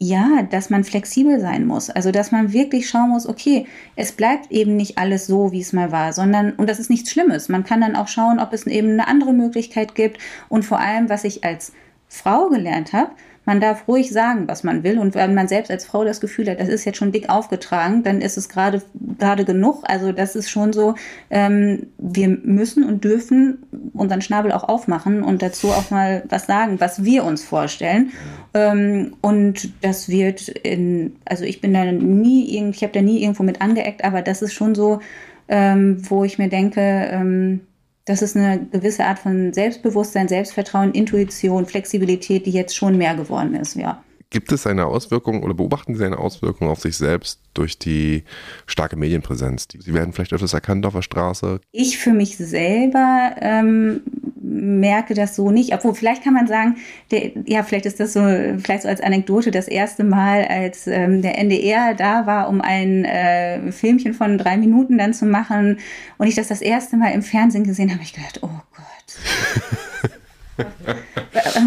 ja, dass man flexibel sein muss. Also, dass man wirklich schauen muss, okay, es bleibt eben nicht alles so, wie es mal war, sondern, und das ist nichts Schlimmes. Man kann dann auch schauen, ob es eben eine andere Möglichkeit gibt. Und vor allem, was ich als Frau gelernt habe, man darf ruhig sagen, was man will. Und wenn man selbst als Frau das Gefühl hat, das ist jetzt schon dick aufgetragen, dann ist es gerade gerade genug. Also das ist schon so, ähm, wir müssen und dürfen unseren Schnabel auch aufmachen und dazu auch mal was sagen, was wir uns vorstellen. Ähm, und das wird in, also ich bin da nie, ich habe da nie irgendwo mit angeeckt, aber das ist schon so, ähm, wo ich mir denke, ähm, das ist eine gewisse Art von Selbstbewusstsein, Selbstvertrauen, Intuition, Flexibilität, die jetzt schon mehr geworden ist, ja. Gibt es eine Auswirkung oder beobachten Sie eine Auswirkung auf sich selbst durch die starke Medienpräsenz? Sie werden vielleicht öfters erkannt auf der Straße. Ich für mich selber ähm, merke das so nicht. Obwohl, vielleicht kann man sagen, der, ja, vielleicht ist das so, vielleicht so als Anekdote das erste Mal, als ähm, der NDR da war, um ein äh, Filmchen von drei Minuten dann zu machen und ich das das erste Mal im Fernsehen gesehen habe, ich gedacht, oh Gott.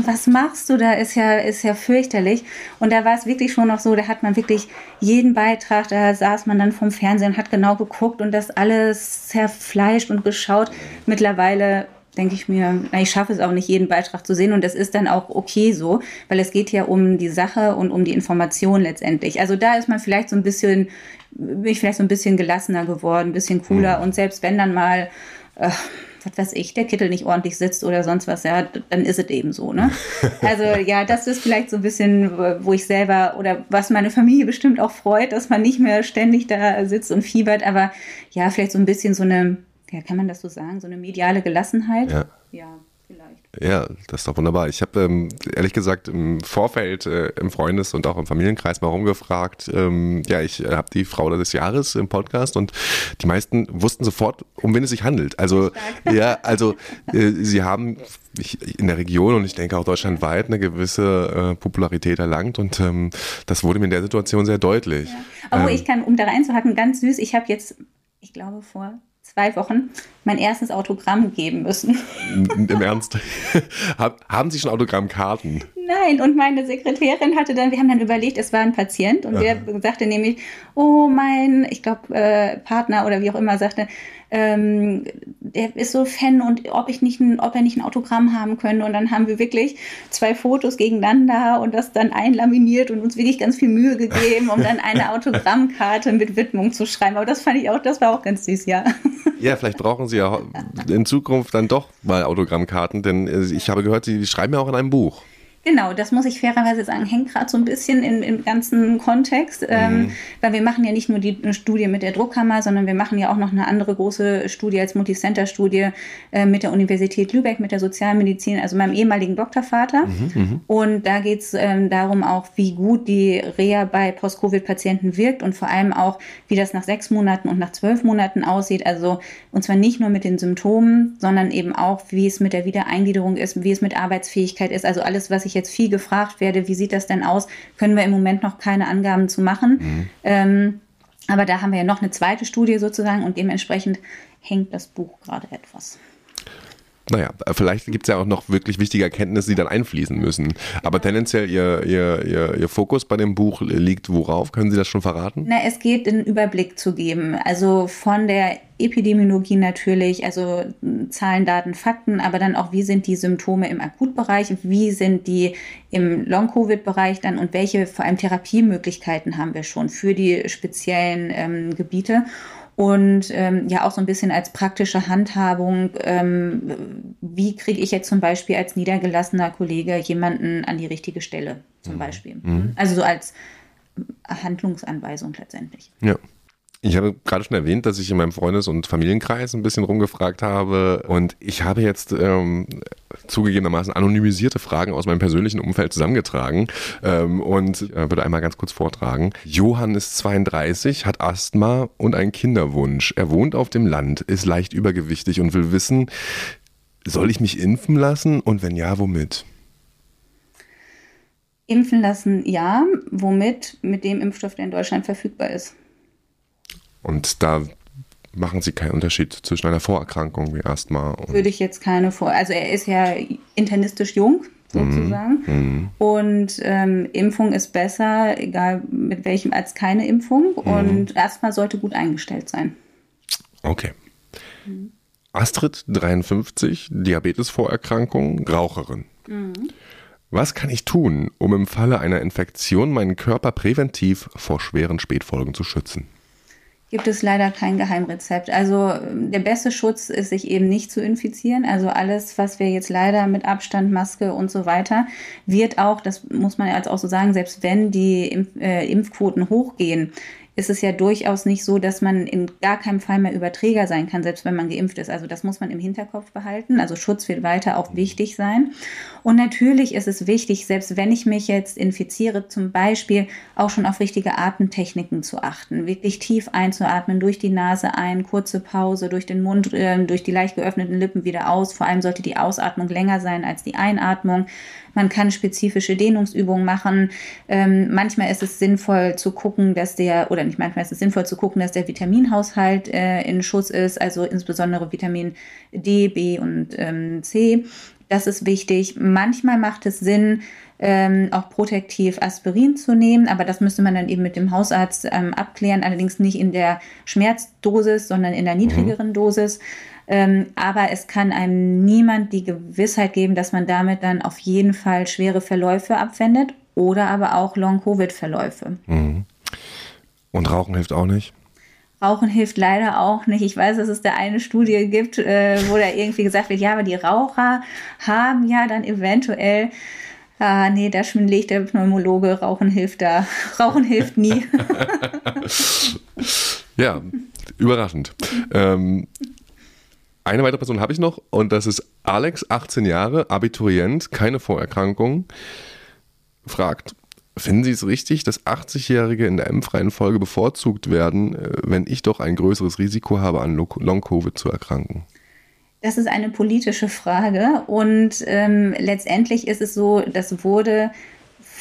was machst du da? Ist ja, ist ja fürchterlich. Und da war es wirklich schon noch so, da hat man wirklich jeden Beitrag, da saß man dann vom Fernsehen, hat genau geguckt und das alles zerfleischt und geschaut. Mittlerweile denke ich mir, na, ich schaffe es auch nicht, jeden Beitrag zu sehen und das ist dann auch okay so, weil es geht ja um die Sache und um die Information letztendlich. Also da ist man vielleicht so ein bisschen, bin ich vielleicht so ein bisschen gelassener geworden, ein bisschen cooler mhm. und selbst wenn dann mal, äh, was weiß ich, der Kittel nicht ordentlich sitzt oder sonst was, ja, dann ist es eben so, ne? Also ja, das ist vielleicht so ein bisschen, wo ich selber oder was meine Familie bestimmt auch freut, dass man nicht mehr ständig da sitzt und fiebert, aber ja, vielleicht so ein bisschen so eine ja, kann man das so sagen, so eine mediale Gelassenheit? Ja. Ja, vielleicht. Ja, das ist doch wunderbar. Ich habe ähm, ehrlich gesagt im Vorfeld äh, im Freundes- und auch im Familienkreis mal rumgefragt. Ähm, ja, ich äh, habe die Frau des Jahres im Podcast und die meisten wussten sofort, um wen es sich handelt. Also ja, also äh, sie haben ich, in der Region und ich denke auch deutschlandweit eine gewisse äh, Popularität erlangt und ähm, das wurde mir in der Situation sehr deutlich. Ja. Aber ähm, ich kann, um da reinzuhacken, ganz süß, ich habe jetzt, ich glaube vor zwei Wochen mein erstes Autogramm geben müssen. Im Ernst? Haben Sie schon Autogrammkarten? Nein, und meine Sekretärin hatte dann, wir haben dann überlegt, es war ein Patient und Aha. der sagte nämlich, oh mein, ich glaube, äh, Partner oder wie auch immer sagte, ähm, der ist so Fan und ob ich nicht ein, ob er nicht ein Autogramm haben könnte. Und dann haben wir wirklich zwei Fotos gegeneinander und das dann einlaminiert und uns wirklich ganz viel Mühe gegeben, um dann eine Autogrammkarte mit Widmung zu schreiben. Aber das fand ich auch, das war auch ganz süß, ja. Ja, vielleicht brauchen Sie ja in Zukunft dann doch mal Autogrammkarten, denn äh, ich habe gehört, Sie schreiben ja auch in einem Buch. Genau, das muss ich fairerweise sagen, hängt gerade so ein bisschen im, im ganzen Kontext, ähm, mhm. weil wir machen ja nicht nur die Studie mit der Druckkammer, sondern wir machen ja auch noch eine andere große Studie als Multicenter-Studie äh, mit der Universität Lübeck, mit der Sozialmedizin, also meinem ehemaligen Doktorvater. Mhm, mhm. und da geht es ähm, darum auch, wie gut die Reha bei Post-Covid-Patienten wirkt und vor allem auch, wie das nach sechs Monaten und nach zwölf Monaten aussieht. Also und zwar nicht nur mit den Symptomen, sondern eben auch, wie es mit der Wiedereingliederung ist, wie es mit Arbeitsfähigkeit ist. Also alles, was ich ich jetzt viel gefragt werde, wie sieht das denn aus, können wir im Moment noch keine Angaben zu machen. Mhm. Ähm, aber da haben wir ja noch eine zweite Studie sozusagen und dementsprechend hängt das Buch gerade etwas. Naja, vielleicht gibt es ja auch noch wirklich wichtige Erkenntnisse, die dann einfließen müssen. Aber tendenziell, Ihr, Ihr, Ihr, Ihr Fokus bei dem Buch liegt worauf? Können Sie das schon verraten? Na, es geht, einen Überblick zu geben. Also von der Epidemiologie natürlich, also Zahlen, Daten, Fakten, aber dann auch, wie sind die Symptome im Akutbereich, wie sind die im Long-Covid-Bereich dann und welche vor allem Therapiemöglichkeiten haben wir schon für die speziellen ähm, Gebiete und ähm, ja auch so ein bisschen als praktische Handhabung, ähm, wie kriege ich jetzt zum Beispiel als niedergelassener Kollege jemanden an die richtige Stelle zum mhm. Beispiel. Mhm. Also so als Handlungsanweisung letztendlich. Ja. Ich habe gerade schon erwähnt, dass ich in meinem Freundes- und Familienkreis ein bisschen rumgefragt habe und ich habe jetzt ähm, zugegebenermaßen anonymisierte Fragen aus meinem persönlichen Umfeld zusammengetragen ähm, und äh, würde einmal ganz kurz vortragen. Johann ist 32, hat Asthma und einen Kinderwunsch. Er wohnt auf dem Land, ist leicht übergewichtig und will wissen, soll ich mich impfen lassen und wenn ja, womit? Impfen lassen, ja. Womit? Mit dem Impfstoff, der in Deutschland verfügbar ist. Und da machen Sie keinen Unterschied zwischen einer Vorerkrankung wie Asthma und. Würde ich jetzt keine vor. Also er ist ja internistisch jung, sozusagen. Mhm. mhm. Und ähm, Impfung ist besser, egal mit welchem, als keine Impfung. Mhm. Und Asthma sollte gut eingestellt sein. Okay. Mhm. Astrid, 53, Diabetesvorerkrankung, Raucherin. Mhm. Was kann ich tun, um im Falle einer Infektion meinen Körper präventiv vor schweren Spätfolgen zu schützen? Gibt es leider kein Geheimrezept. Also der beste Schutz ist, sich eben nicht zu infizieren. Also alles, was wir jetzt leider mit Abstand, Maske und so weiter, wird auch, das muss man ja auch so sagen, selbst wenn die äh, Impfquoten hochgehen, ist es ja durchaus nicht so, dass man in gar keinem Fall mehr Überträger sein kann, selbst wenn man geimpft ist. Also das muss man im Hinterkopf behalten. Also Schutz wird weiter auch wichtig sein. Und natürlich ist es wichtig, selbst wenn ich mich jetzt infiziere, zum Beispiel auch schon auf richtige Atemtechniken zu achten. Wirklich tief einzuatmen, durch die Nase ein, kurze Pause, durch den Mund, äh, durch die leicht geöffneten Lippen wieder aus. Vor allem sollte die Ausatmung länger sein als die Einatmung. Man kann spezifische Dehnungsübungen machen. Ähm, manchmal ist es sinnvoll zu gucken, dass der, oder nicht manchmal ist es sinnvoll zu gucken, dass der Vitaminhaushalt äh, in Schuss ist, also insbesondere Vitamin D, B und ähm, C Das ist wichtig. Manchmal macht es Sinn, ähm, auch protektiv Aspirin zu nehmen, aber das müsste man dann eben mit dem Hausarzt ähm, abklären, allerdings nicht in der Schmerzdosis, sondern in der mhm. niedrigeren mhm. Dosis. Ähm, aber es kann einem niemand die Gewissheit geben, dass man damit dann auf jeden Fall schwere Verläufe abwendet oder aber auch Long-Covid-Verläufe. Mhm. Und Rauchen hilft auch nicht? Rauchen hilft leider auch nicht. Ich weiß, dass es da eine Studie gibt, äh, wo da irgendwie gesagt wird, ja, aber die Raucher haben ja dann eventuell, ah, nee, da schwindelt der Pneumologe, Rauchen hilft da. Rauchen hilft nie. ja, überraschend. Ähm, eine weitere Person habe ich noch und das ist Alex, 18 Jahre, Abiturient, keine Vorerkrankung, fragt, Finden Sie es richtig, dass 80-Jährige in der M-Reihenfolge bevorzugt werden, äh, wenn ich doch ein größeres Risiko habe, an Long-Covid zu erkranken? Das ist eine politische Frage und ähm, letztendlich ist es so, das wurde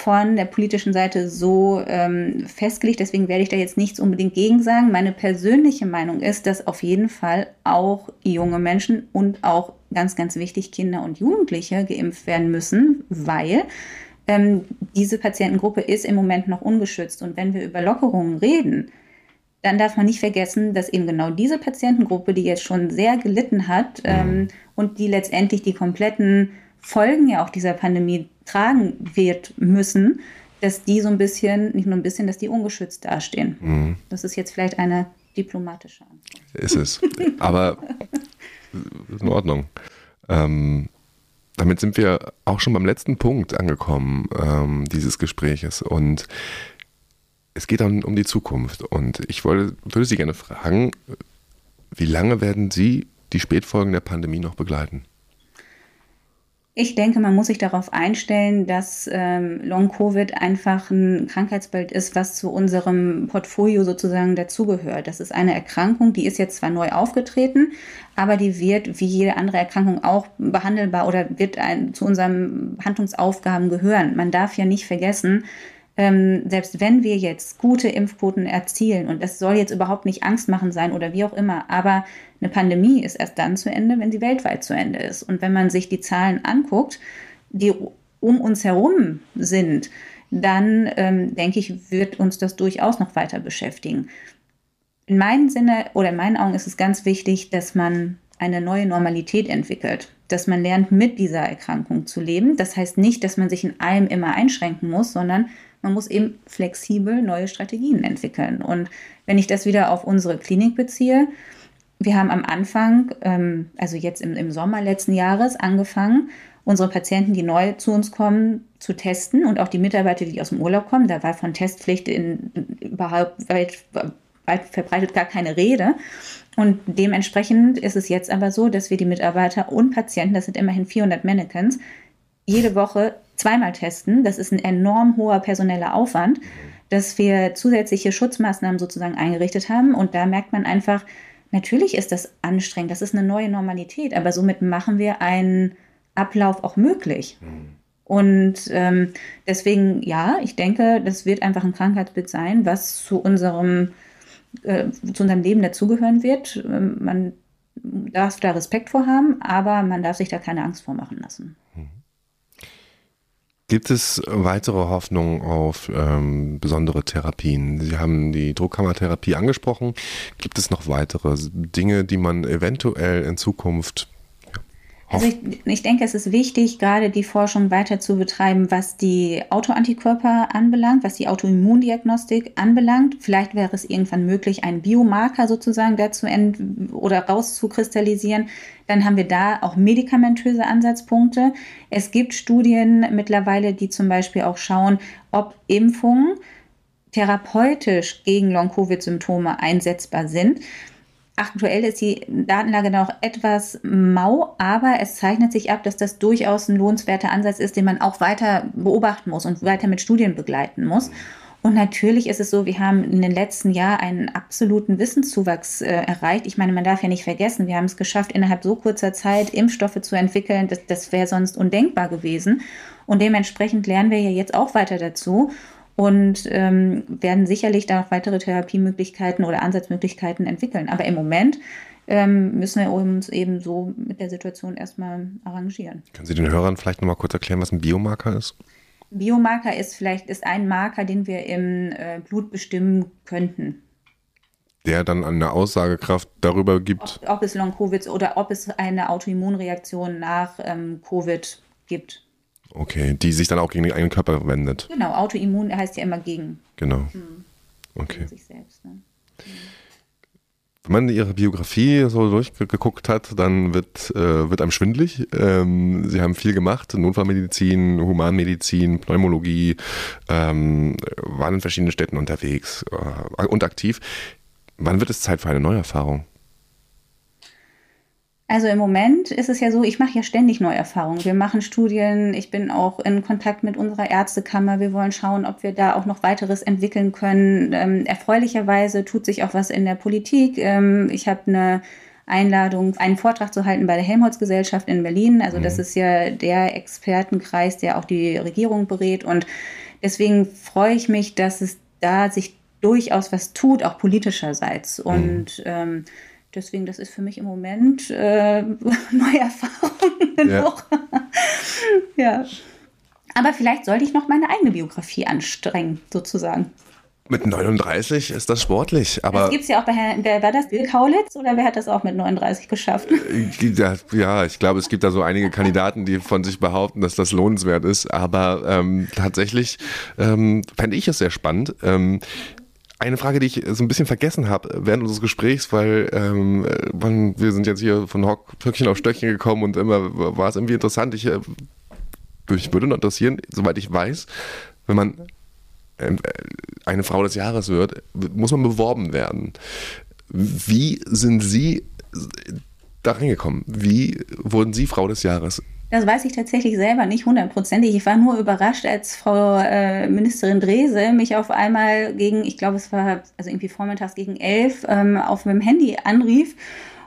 von der politischen Seite so ähm, festgelegt. Deswegen werde ich da jetzt nichts unbedingt gegen sagen. Meine persönliche Meinung ist, dass auf jeden Fall auch junge Menschen und auch ganz, ganz wichtig Kinder und Jugendliche geimpft werden müssen, weil ähm, diese Patientengruppe ist im Moment noch ungeschützt. Und wenn wir über Lockerungen reden, dann darf man nicht vergessen, dass eben genau diese Patientengruppe, die jetzt schon sehr gelitten hat ähm, mhm. und die letztendlich die kompletten Folgen ja auch dieser Pandemie tragen wird müssen, dass die so ein bisschen, nicht nur ein bisschen, dass die ungeschützt dastehen. Mhm. Das ist jetzt vielleicht eine diplomatische Antwort. Ist es. Aber in Ordnung. Ähm, damit sind wir auch schon beim letzten Punkt angekommen ähm, dieses Gespräches. Und es geht dann um die Zukunft. Und ich wollte, würde Sie gerne fragen, wie lange werden Sie die Spätfolgen der Pandemie noch begleiten? Ich denke, man muss sich darauf einstellen, dass ähm, Long-Covid einfach ein Krankheitsbild ist, was zu unserem Portfolio sozusagen dazugehört. Das ist eine Erkrankung, die ist jetzt zwar neu aufgetreten, aber die wird wie jede andere Erkrankung auch behandelbar oder wird ein, zu unseren Handlungsaufgaben gehören. Man darf ja nicht vergessen, ähm, selbst wenn wir jetzt gute Impfquoten erzielen, und das soll jetzt überhaupt nicht Angst machen sein oder wie auch immer, aber eine Pandemie ist erst dann zu Ende, wenn sie weltweit zu Ende ist. Und wenn man sich die Zahlen anguckt, die um uns herum sind, dann ähm, denke ich, wird uns das durchaus noch weiter beschäftigen. In meinem Sinne oder in meinen Augen ist es ganz wichtig, dass man eine neue Normalität entwickelt, dass man lernt, mit dieser Erkrankung zu leben. Das heißt nicht, dass man sich in allem immer einschränken muss, sondern man muss eben flexibel neue Strategien entwickeln. Und wenn ich das wieder auf unsere Klinik beziehe, wir haben am Anfang, ähm, also jetzt im, im Sommer letzten Jahres, angefangen, unsere Patienten, die neu zu uns kommen, zu testen und auch die Mitarbeiter, die aus dem Urlaub kommen. Da war von Testpflicht in, überhaupt weit, weit verbreitet gar keine Rede. Und dementsprechend ist es jetzt aber so, dass wir die Mitarbeiter und Patienten, das sind immerhin 400 Mannequins, jede Woche zweimal testen. Das ist ein enorm hoher personeller Aufwand, dass wir zusätzliche Schutzmaßnahmen sozusagen eingerichtet haben. Und da merkt man einfach, natürlich ist das anstrengend, das ist eine neue Normalität, aber somit machen wir einen Ablauf auch möglich. Und ähm, deswegen, ja, ich denke, das wird einfach ein Krankheitsbild sein, was zu unserem, äh, zu unserem Leben dazugehören wird. Ähm, man darf da Respekt vor haben, aber man darf sich da keine Angst vormachen lassen. Gibt es weitere Hoffnungen auf ähm, besondere Therapien? Sie haben die Druckkammertherapie angesprochen. Gibt es noch weitere Dinge, die man eventuell in Zukunft also ich, ich, denke, es ist wichtig, gerade die Forschung weiter zu betreiben, was die Autoantikörper anbelangt, was die Autoimmundiagnostik anbelangt. Vielleicht wäre es irgendwann möglich, einen Biomarker sozusagen dazu end oder rauszukristallisieren. Dann haben wir da auch medikamentöse Ansatzpunkte. Es gibt Studien mittlerweile, die zum Beispiel auch schauen, ob Impfungen therapeutisch gegen Long-Covid-Symptome einsetzbar sind. Aktuell ist die Datenlage noch etwas mau, aber es zeichnet sich ab, dass das durchaus ein lohnenswerter Ansatz ist, den man auch weiter beobachten muss und weiter mit Studien begleiten muss. Und natürlich ist es so, wir haben in den letzten Jahren einen absoluten Wissenszuwachs äh, erreicht. Ich meine, man darf ja nicht vergessen, wir haben es geschafft, innerhalb so kurzer Zeit Impfstoffe zu entwickeln. Das, das wäre sonst undenkbar gewesen. Und dementsprechend lernen wir ja jetzt auch weiter dazu und ähm, werden sicherlich da noch weitere Therapiemöglichkeiten oder Ansatzmöglichkeiten entwickeln. Aber im Moment ähm, müssen wir uns eben so mit der Situation erstmal arrangieren. Können Sie den Hörern vielleicht nochmal kurz erklären, was ein Biomarker ist? Biomarker ist vielleicht ist ein Marker, den wir im äh, Blut bestimmen könnten. Der dann eine Aussagekraft darüber gibt. Ob, ob es Long-Covid oder ob es eine Autoimmunreaktion nach ähm, Covid gibt. Okay, die sich dann auch gegen den eigenen Körper wendet. Genau, Autoimmun heißt ja immer gegen. Genau. Hm. Okay. Gegen sich selbst. Ne? Hm. Wenn man ihre Biografie so durchgeguckt hat, dann wird, äh, wird einem schwindlig. Ähm, sie haben viel gemacht, Notfallmedizin, Humanmedizin, Pneumologie, ähm, waren in verschiedenen Städten unterwegs äh, und aktiv. Wann wird es Zeit für eine Neuerfahrung? Also im Moment ist es ja so, ich mache ja ständig Neuerfahrungen. Wir machen Studien, ich bin auch in Kontakt mit unserer Ärztekammer. Wir wollen schauen, ob wir da auch noch weiteres entwickeln können. Ähm, erfreulicherweise tut sich auch was in der Politik. Ähm, ich habe eine Einladung, einen Vortrag zu halten bei der Helmholtz-Gesellschaft in Berlin. Also das mhm. ist ja der Expertenkreis, der auch die Regierung berät. Und deswegen freue ich mich, dass es da sich durchaus was tut, auch politischerseits. Und mhm. ähm, deswegen, das ist für mich im Moment äh, neue Erfahrungen ja. ja. Aber vielleicht sollte ich noch meine eigene Biografie anstrengen, sozusagen. Mit 39 ist das sportlich, aber. Das gibt es ja auch bei Herrn, wer war das? Bill Kaulitz oder wer hat das auch mit 39 geschafft? Äh, ja, ich glaube, es gibt da so einige Kandidaten, die von sich behaupten, dass das lohnenswert ist, aber ähm, tatsächlich ähm, fände ich es sehr spannend. Ähm, eine Frage, die ich so ein bisschen vergessen habe während unseres Gesprächs, weil ähm, man, wir sind jetzt hier von Höckchen auf Stöckchen gekommen und immer war es irgendwie interessant. Ich, äh, würde noch interessieren, soweit ich weiß, wenn man äh, eine Frau des Jahres wird, muss man beworben werden. Wie sind Sie da reingekommen? Wie wurden Sie Frau des Jahres? Das weiß ich tatsächlich selber nicht hundertprozentig. Ich war nur überrascht, als Frau äh, Ministerin Drese mich auf einmal gegen, ich glaube, es war also irgendwie vormittags gegen elf, ähm, auf meinem Handy anrief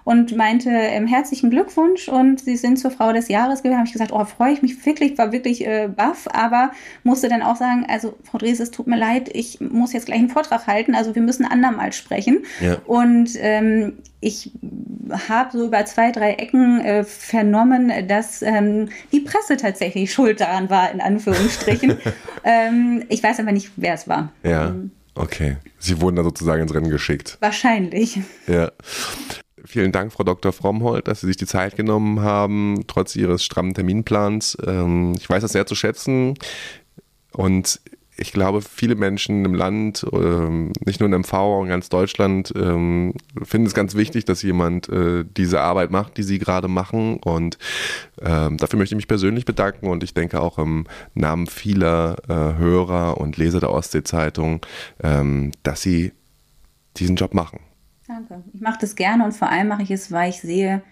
und meinte ähm, herzlichen Glückwunsch und Sie sind zur Frau des Jahres gewesen. Habe ich gesagt, oh, freue ich mich wirklich, war wirklich äh, baff, aber musste dann auch sagen, also Frau Drees, es tut mir leid, ich muss jetzt gleich einen Vortrag halten, also wir müssen andermal sprechen. Ja. Und ähm, ich habe so über zwei, drei Ecken äh, vernommen, dass ähm, die Presse tatsächlich schuld daran war, in Anführungsstrichen. ähm, ich weiß aber nicht, wer es war. Ja. Okay. Sie wurden da sozusagen ins Rennen geschickt. Wahrscheinlich. Ja. Vielen Dank, Frau Dr. Frommholt, dass Sie sich die Zeit genommen haben, trotz Ihres strammen Terminplans. Ähm, ich weiß das sehr zu schätzen und ich glaube, viele Menschen im Land, ähm, nicht nur in MV, auch in ganz Deutschland, ähm, finden es ganz wichtig, dass jemand äh, diese Arbeit macht, die Sie gerade machen. Und dafür möchte ich mich persönlich bedanken und ich denke auch im Namen vieler äh, Hörer und Leser der Ostsee-Zeitung, dass Sie diesen Job machen. Danke. Ich mache das gerne und vor allem mache ich es, weil ich sehe,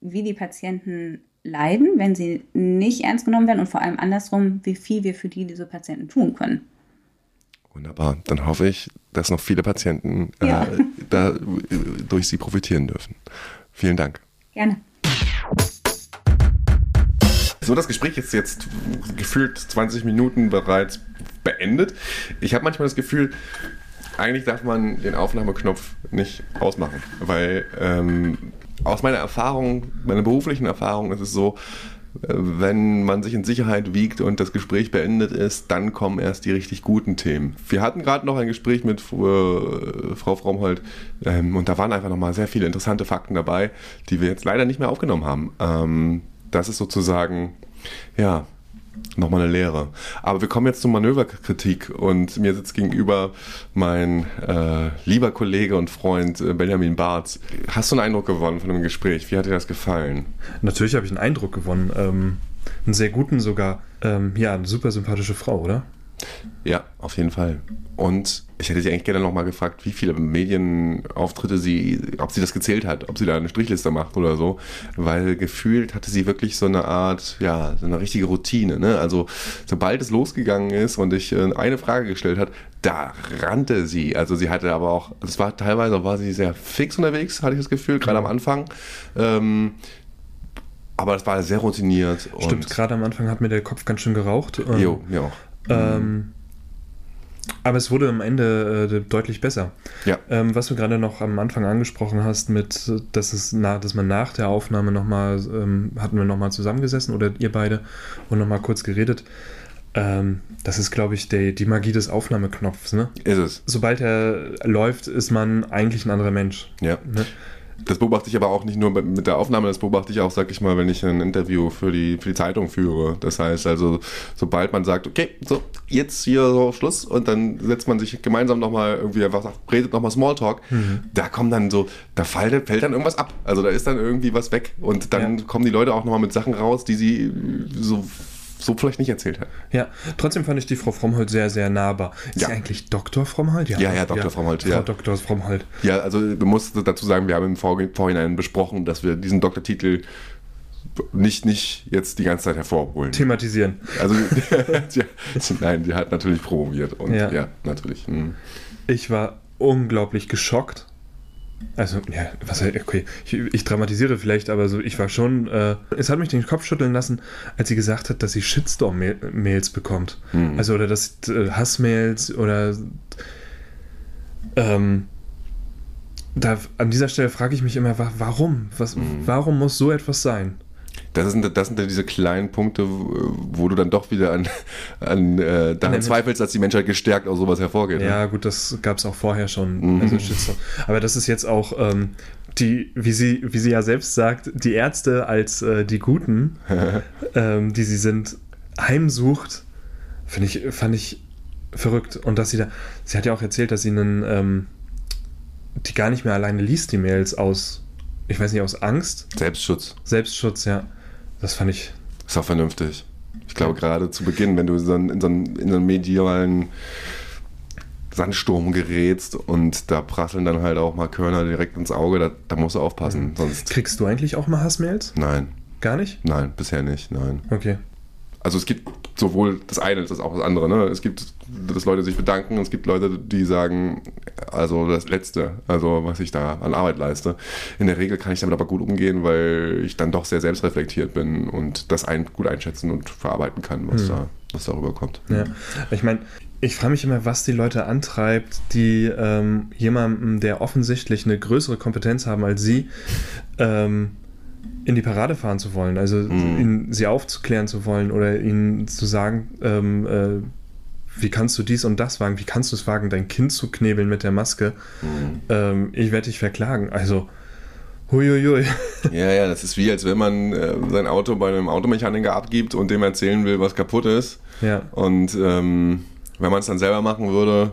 wie die Patienten leiden, wenn sie nicht ernst genommen werden und vor allem andersrum, wie viel wir für die, diese Patienten tun können. Wunderbar. Dann hoffe ich, dass noch viele Patienten äh, ja. da, durch Sie profitieren dürfen. Vielen Dank. Gerne. So, das Gespräch ist jetzt gefühlt 20 Minuten bereits beendet. Ich habe manchmal das Gefühl, eigentlich darf man den Aufnahmeknopf nicht ausmachen, weil ähm, aus meiner Erfahrung, meiner beruflichen Erfahrung ist es so, äh, wenn man sich in Sicherheit wiegt und das Gespräch beendet ist, dann kommen erst die richtig guten Themen. Wir hatten gerade noch ein Gespräch mit äh, Frau Fromhold ähm, und da waren einfach nochmal sehr viele interessante Fakten dabei, die wir jetzt leider nicht mehr aufgenommen haben. Ähm, das ist sozusagen, ja, nochmal eine Lehre. Aber wir kommen jetzt zur Manöverkritik und mir sitzt gegenüber mein äh, lieber Kollege und Freund äh, Benjamin Barth. Hast du einen Eindruck gewonnen von dem Gespräch? Wie hat dir das gefallen? Natürlich habe ich einen Eindruck gewonnen. Ähm, einen sehr guten sogar. Ähm, ja, eine super sympathische Frau, oder? Ja, auf jeden Fall. Und ich hätte sie eigentlich gerne nochmal gefragt, wie viele Medienauftritte sie, ob sie das gezählt hat, ob sie da eine Strichliste macht oder so, weil gefühlt hatte sie wirklich so eine Art, ja, so eine richtige Routine. Ne? Also sobald es losgegangen ist und ich äh, eine Frage gestellt hat, da rannte sie. Also sie hatte aber auch, es war teilweise war sie sehr fix unterwegs, hatte ich das Gefühl, gerade am Anfang. Ähm, aber es war sehr routiniert. Stimmt, gerade am Anfang hat mir der Kopf ganz schön geraucht. Ähm, jo, mir auch. Ähm, Aber es wurde am Ende äh, deutlich besser. Ja. Ähm, was du gerade noch am Anfang angesprochen hast, mit, dass, es na, dass man nach der Aufnahme nochmal, ähm, hatten wir nochmal zusammengesessen oder ihr beide und nochmal kurz geredet. Ähm, das ist, glaube ich, die, die Magie des Aufnahmeknopfs. Ne? Ist es. Sobald er läuft, ist man eigentlich ein anderer Mensch. Ja. Ne? Das beobachte ich aber auch nicht nur mit der Aufnahme, das beobachte ich auch, sag ich mal, wenn ich ein Interview für die, für die Zeitung führe. Das heißt also, sobald man sagt, okay, so, jetzt hier so Schluss und dann setzt man sich gemeinsam nochmal irgendwie einfach, redet nochmal Smalltalk, Mhm. da kommen dann so, da fällt, fällt dann irgendwas ab. Also da ist dann irgendwie was weg und dann Ja. kommen die Leute auch nochmal mit Sachen raus, die sie so, so vielleicht nicht erzählt haben. Ja, trotzdem fand ich die Frau Frommholt sehr, sehr nahbar. Ist Ja. sie eigentlich Dr. Frommholt? Ja, ja, Dr. Frommholt, Frau ja. Dr. Frommholt. Ja, also du musst dazu sagen, wir haben im Vor- Vorhinein besprochen, dass wir diesen Doktortitel nicht, nicht jetzt die ganze Zeit hervorholen. Thematisieren. Also, die, nein, die hat natürlich promoviert und ja, Ja. natürlich. hm. Ich war unglaublich geschockt. Also, ja, was, okay, ich, ich dramatisiere vielleicht, aber so, ich war schon, äh, es hat mich den Kopf schütteln lassen, als sie gesagt hat, dass sie Shitstorm-Mails bekommt. Mhm. Also, oder dass äh, Hassmails oder, ähm, da, an dieser Stelle frage ich mich immer, wa- warum? Was, Mhm. Warum muss so etwas sein? Das sind, das sind dann diese kleinen Punkte, wo du dann doch wieder an, an äh, daran den- zweifelst, dass die Menschheit gestärkt aus sowas hervorgeht. ne? Ja, gut, das gab es auch vorher schon. Mhm. Also. Aber das ist jetzt auch ähm, die, wie sie, wie sie ja selbst sagt, die Ärzte als äh, die Guten, ähm, die sie sind, heimsucht, finde ich, fand ich verrückt. Und dass sie da, sie hat ja auch erzählt, dass sie einen, ähm, die gar nicht mehr alleine liest, die Mails aus, ich weiß nicht, aus Angst, Selbstschutz Selbstschutz, ja. Das fand ich, ist auch vernünftig. Ich glaube, gerade zu Beginn, wenn du so in, in, so einen, in so einen medialen Sandsturm gerätst und da prasseln dann halt auch mal Körner direkt ins Auge, da, da musst du aufpassen. Mhm. Sonst. kriegst du eigentlich auch mal Hassmails? Nein, Gar nicht? nein, bisher nicht, nein. Okay. Also es gibt sowohl das eine als auch das andere. Ne? Es gibt, dass Leute sich bedanken, es gibt Leute, die sagen, also das Letzte, also was ich da an Arbeit leiste. In der Regel kann ich damit aber gut umgehen, weil ich dann doch sehr selbstreflektiert bin und das ein, gut einschätzen und verarbeiten kann, was, Hm. da, was darüber kommt. Ja, ich meine, ich frage mich immer, was die Leute antreibt, die ähm, jemandem, der offensichtlich eine größere Kompetenz haben als sie, ähm, in die Parade fahren zu wollen. Also Mhm. ihn, sie aufzuklären zu wollen oder ihnen zu sagen, ähm, äh, wie kannst du dies und das wagen, wie kannst du es wagen, dein Kind zu knebeln mit der Maske. Mhm. Ähm, ich werde dich verklagen. Also, huiuiui. Ja, ja, das ist wie, als wenn man äh, sein Auto bei einem Automechaniker abgibt und dem erzählen will, was kaputt ist. Ja, Und ähm, wenn man es dann selber machen würde,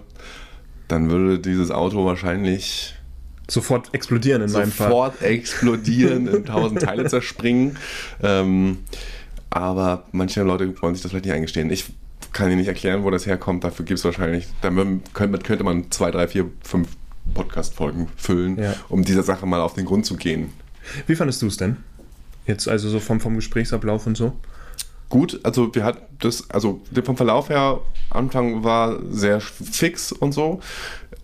dann würde dieses Auto wahrscheinlich sofort explodieren in meinem Fall. sofort explodieren, in tausend Teile zerspringen. Ähm, aber manche Leute wollen sich das vielleicht nicht eingestehen. Ich kann dir nicht erklären, wo das herkommt. Dafür gibt es wahrscheinlich, damit könnte, könnte man zwei, drei, vier, fünf Podcast-Folgen füllen, Ja. um dieser Sache mal auf den Grund zu gehen. Wie fandest du es denn? Jetzt also so vom, vom Gesprächsablauf und so? Gut, also wir hatten das, also vom Verlauf her, Anfang war sehr fix und so.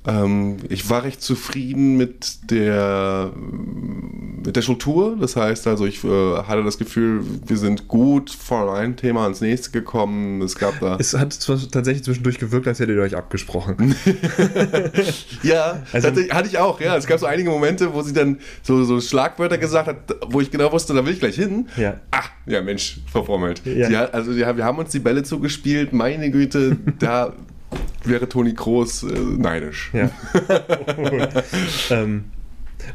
Ähm, ich war recht zufrieden mit der, mit der Struktur. Das heißt also, ich äh, hatte das Gefühl, wir sind gut von einem Thema ans nächste gekommen. Es gab da. Es hat zwar tatsächlich zwischendurch gewirkt, als hättet ihr euch abgesprochen. Ja, Also- hatte ich auch, ja. Es gab so einige Momente, wo sie dann so, so Schlagwörter gesagt hat, wo ich genau wusste, da will ich gleich hin. Ja. Ach, ja, Mensch, verformelt. Ja. Hat, also ja, wir haben uns die Bälle zugespielt, meine Güte, da wäre Toni Kroos äh, neidisch. Ja. ähm,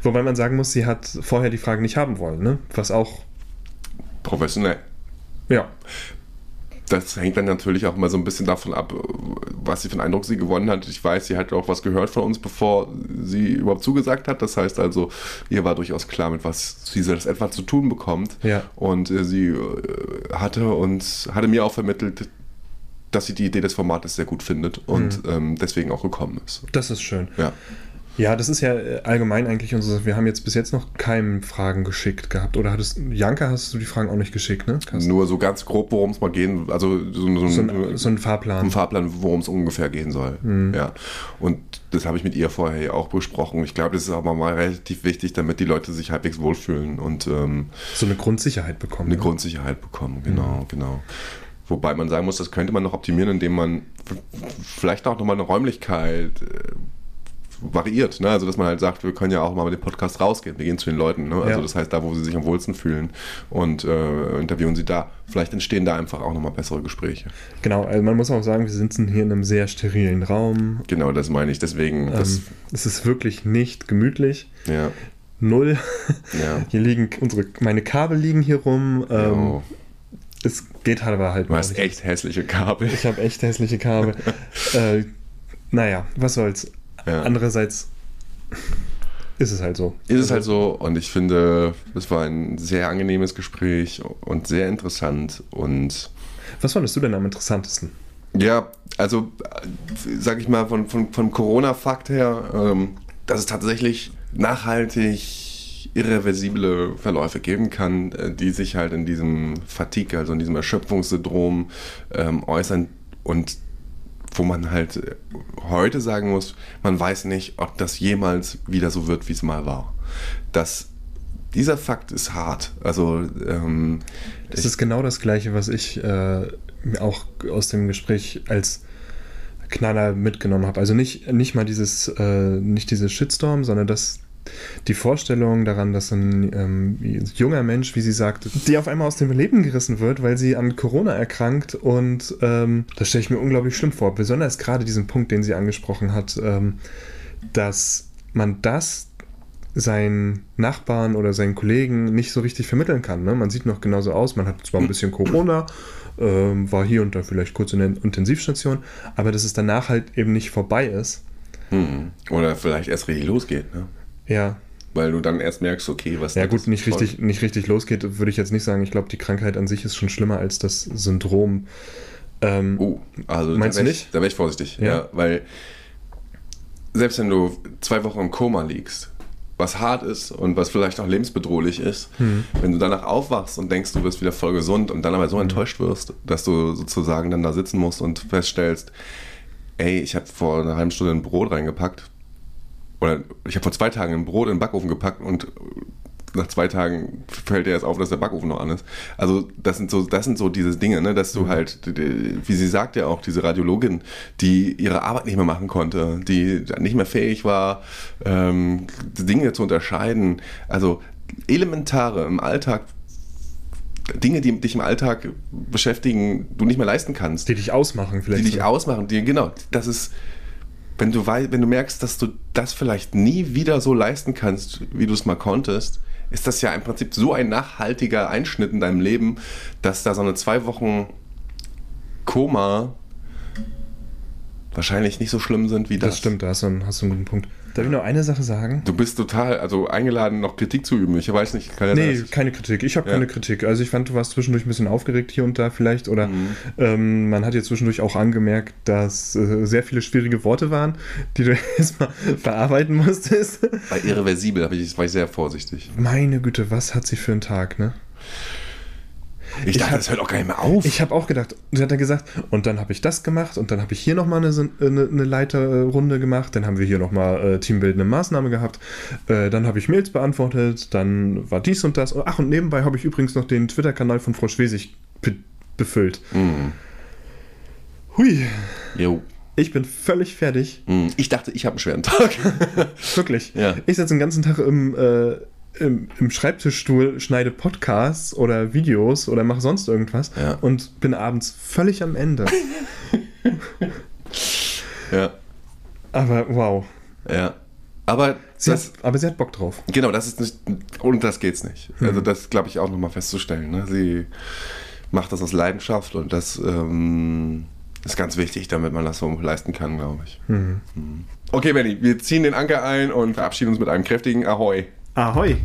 wobei man sagen muss, sie hat vorher die Fragen nicht haben wollen, ne? Was auch, Professionell. ja, Das hängt dann natürlich auch mal so ein bisschen davon ab, was sie für einen Eindruck sie gewonnen hat. Ich weiß, sie hat auch was gehört von uns, bevor sie überhaupt zugesagt hat. Das heißt also, ihr war durchaus klar, mit was sie das etwa zu tun bekommt. Ja. Und äh, sie äh, hatte uns, hatte mir auch vermittelt, dass sie die Idee des Formates sehr gut findet und ähm, deswegen auch gekommen ist. das ist schön. Ja. Ja, das ist ja äh, allgemein eigentlich unsere. Wir haben jetzt bis jetzt noch keinem Fragen geschickt gehabt. Oder hattest Janka, hast du die Fragen auch nicht geschickt, ne? Carsten? Nur so ganz grob, worum es mal gehen, also so, so, So ein, so ein Fahrplan. ein Fahrplan, worum es ungefähr gehen soll. Mhm. Ja. Und das habe ich mit ihr vorher ja auch besprochen. Ich glaube, das ist aber mal relativ wichtig, damit die Leute sich halbwegs wohlfühlen und ähm, so eine Grundsicherheit bekommen. eine ne? Grundsicherheit bekommen. Genau, genau. Wobei man sagen muss, das könnte man noch optimieren, indem man vielleicht auch nochmal eine Räumlichkeit äh, variiert. Ne? Also, dass man halt sagt, wir können ja auch mal mit dem Podcast rausgehen. Wir gehen zu den Leuten. Ne? Also, Ja. das heißt, da, wo sie sich am wohlsten fühlen und äh, interviewen sie da. Vielleicht entstehen da einfach auch nochmal bessere Gespräche. Genau, also man muss auch sagen, wir sitzen hier in einem sehr sterilen Raum. Genau, das meine ich. Deswegen, das, Ähm, es ist wirklich nicht gemütlich. ja, Null. ja. Hier liegen unsere, meine Kabel liegen hier rum. Ähm, Oh, Es geht halt aber halt du hast nicht. echt hässliche Kabel. Ich habe echt hässliche Kabel. äh, naja, was soll's. Ja. Andererseits ist es halt so. Ist es halt so und ich finde, es war ein sehr angenehmes Gespräch und sehr interessant und Was fandest du denn am interessantesten? ja, also sag ich mal von, von, von Corona-Fakt her, ähm, dass es tatsächlich nachhaltig irreversible Verläufe geben kann, äh, die sich halt in diesem Fatigue, also in diesem Erschöpfungssyndrom ähm, äußern und wo man halt äh, heute sagen muss, man weiß nicht, ob das jemals wieder so wird, wie es mal war. Das, dieser Fakt ist hart. Also ähm, Das ist genau das Gleiche, was ich äh, auch aus dem Gespräch als Knaller mitgenommen habe. Also nicht, nicht mal dieses, äh, nicht dieses Shitstorm, sondern das, die Vorstellung daran, dass ein ähm, junger Mensch, wie sie sagt, die auf einmal aus dem Leben gerissen wird, weil sie an Corona erkrankt und ähm, das stelle ich mir unglaublich schlimm vor. Besonders gerade diesen Punkt, den sie angesprochen hat, ähm, dass man das seinen Nachbarn oder seinen Kollegen nicht so richtig vermitteln kann. Ne? Man sieht noch genauso aus, man hat zwar ein bisschen Corona, ähm, war hier und da vielleicht kurz in der Intensivstation, aber dass es danach halt eben nicht vorbei ist. hm, oder vielleicht erst richtig losgeht, ne? Ja, weil du dann erst merkst, okay, was ja gut, nicht richtig, nicht richtig losgeht, würde ich jetzt nicht sagen. Ich glaube, die Krankheit an sich ist schon schlimmer als das Syndrom. Ähm, Oh, also Meinst du wär ich, nicht? Da wäre ich vorsichtig, ja. Ja. weil selbst wenn du zwei Wochen im Koma liegst, was hart ist und was vielleicht auch lebensbedrohlich ist, Hm. wenn du danach aufwachst und denkst, du wirst wieder voll gesund und dann aber Hm. so enttäuscht wirst, dass du sozusagen dann da sitzen musst und feststellst, ey, ich habe vor einer halben Stunde ein Brot reingepackt oder ich habe vor zwei Tagen ein Brot in den Backofen gepackt und nach zwei Tagen fällt dir erst auf, dass der Backofen noch an ist. Also das sind so, das sind so diese Dinge, ne, dass du halt, d- d- wie sie sagt ja auch, diese Radiologin, die ihre Arbeit nicht mehr machen konnte, die nicht mehr fähig war, ähm, Dinge zu unterscheiden. Also elementare im Alltag, Dinge, die dich im Alltag beschäftigen, du nicht mehr leisten kannst die dich ausmachen vielleicht. die dich so. ausmachen, die, genau, das ist, wenn du, wenn du merkst, dass du das vielleicht nie wieder so leisten kannst, wie du es mal konntest, ist das ja im Prinzip so ein nachhaltiger Einschnitt in deinem Leben, dass da so eine zwei Wochen Koma wahrscheinlich nicht so schlimm sind wie das. Das stimmt, da hast du, einen, hast du einen guten Punkt. Darf ich noch eine Sache sagen? Du bist total, also eingeladen, noch Kritik zu üben. Ich weiß nicht, kann Nee, dass- keine Kritik. Ich habe Ja. keine Kritik. Also ich fand, du warst zwischendurch ein bisschen aufgeregt hier und da vielleicht. Oder Mhm. ähm, man hat dir zwischendurch auch angemerkt, dass äh, sehr viele schwierige Worte waren, die du erstmal verarbeiten musstest. bei irreversibel ich, war ich sehr vorsichtig. Meine Güte, was hat sie für einen Tag, ne? Ich, dachte, hab- das hört auch gar nicht mehr auf. Ich habe auch gedacht, sie hat dann gesagt, und dann habe ich das gemacht und dann habe ich hier nochmal eine, Sin- äh, eine, eine Leiterrunde gemacht, dann haben wir hier nochmal äh, teambildende Maßnahme gehabt, äh, dann habe ich Mails beantwortet, dann war dies und das. Ach, und nebenbei habe ich übrigens noch den Twitter-Kanal von Frau Schwesig be befüllt. Mhm. Hui, Jo. ich bin völlig fertig. Mhm. Ich dachte, ich habe einen schweren Tag. Wirklich. Ja. Ich sitze den ganzen Tag im, äh, im, im Schreibtischstuhl, schneide Podcasts oder Videos oder mache sonst irgendwas Ja. und bin abends völlig am Ende. ja. Aber wow. Ja. Aber Sie das, hat, aber sie hat Bock drauf. genau, das ist nicht, und das geht's nicht. Mhm. Also das glaube ich auch nochmal festzustellen. Ne? Sie macht das aus Leidenschaft und das ähm, ist ganz wichtig, damit man das so leisten kann, glaube ich. Mhm. Okay, Benny, wir ziehen den Anker ein und verabschieden uns mit einem kräftigen Ahoi. Ahoj!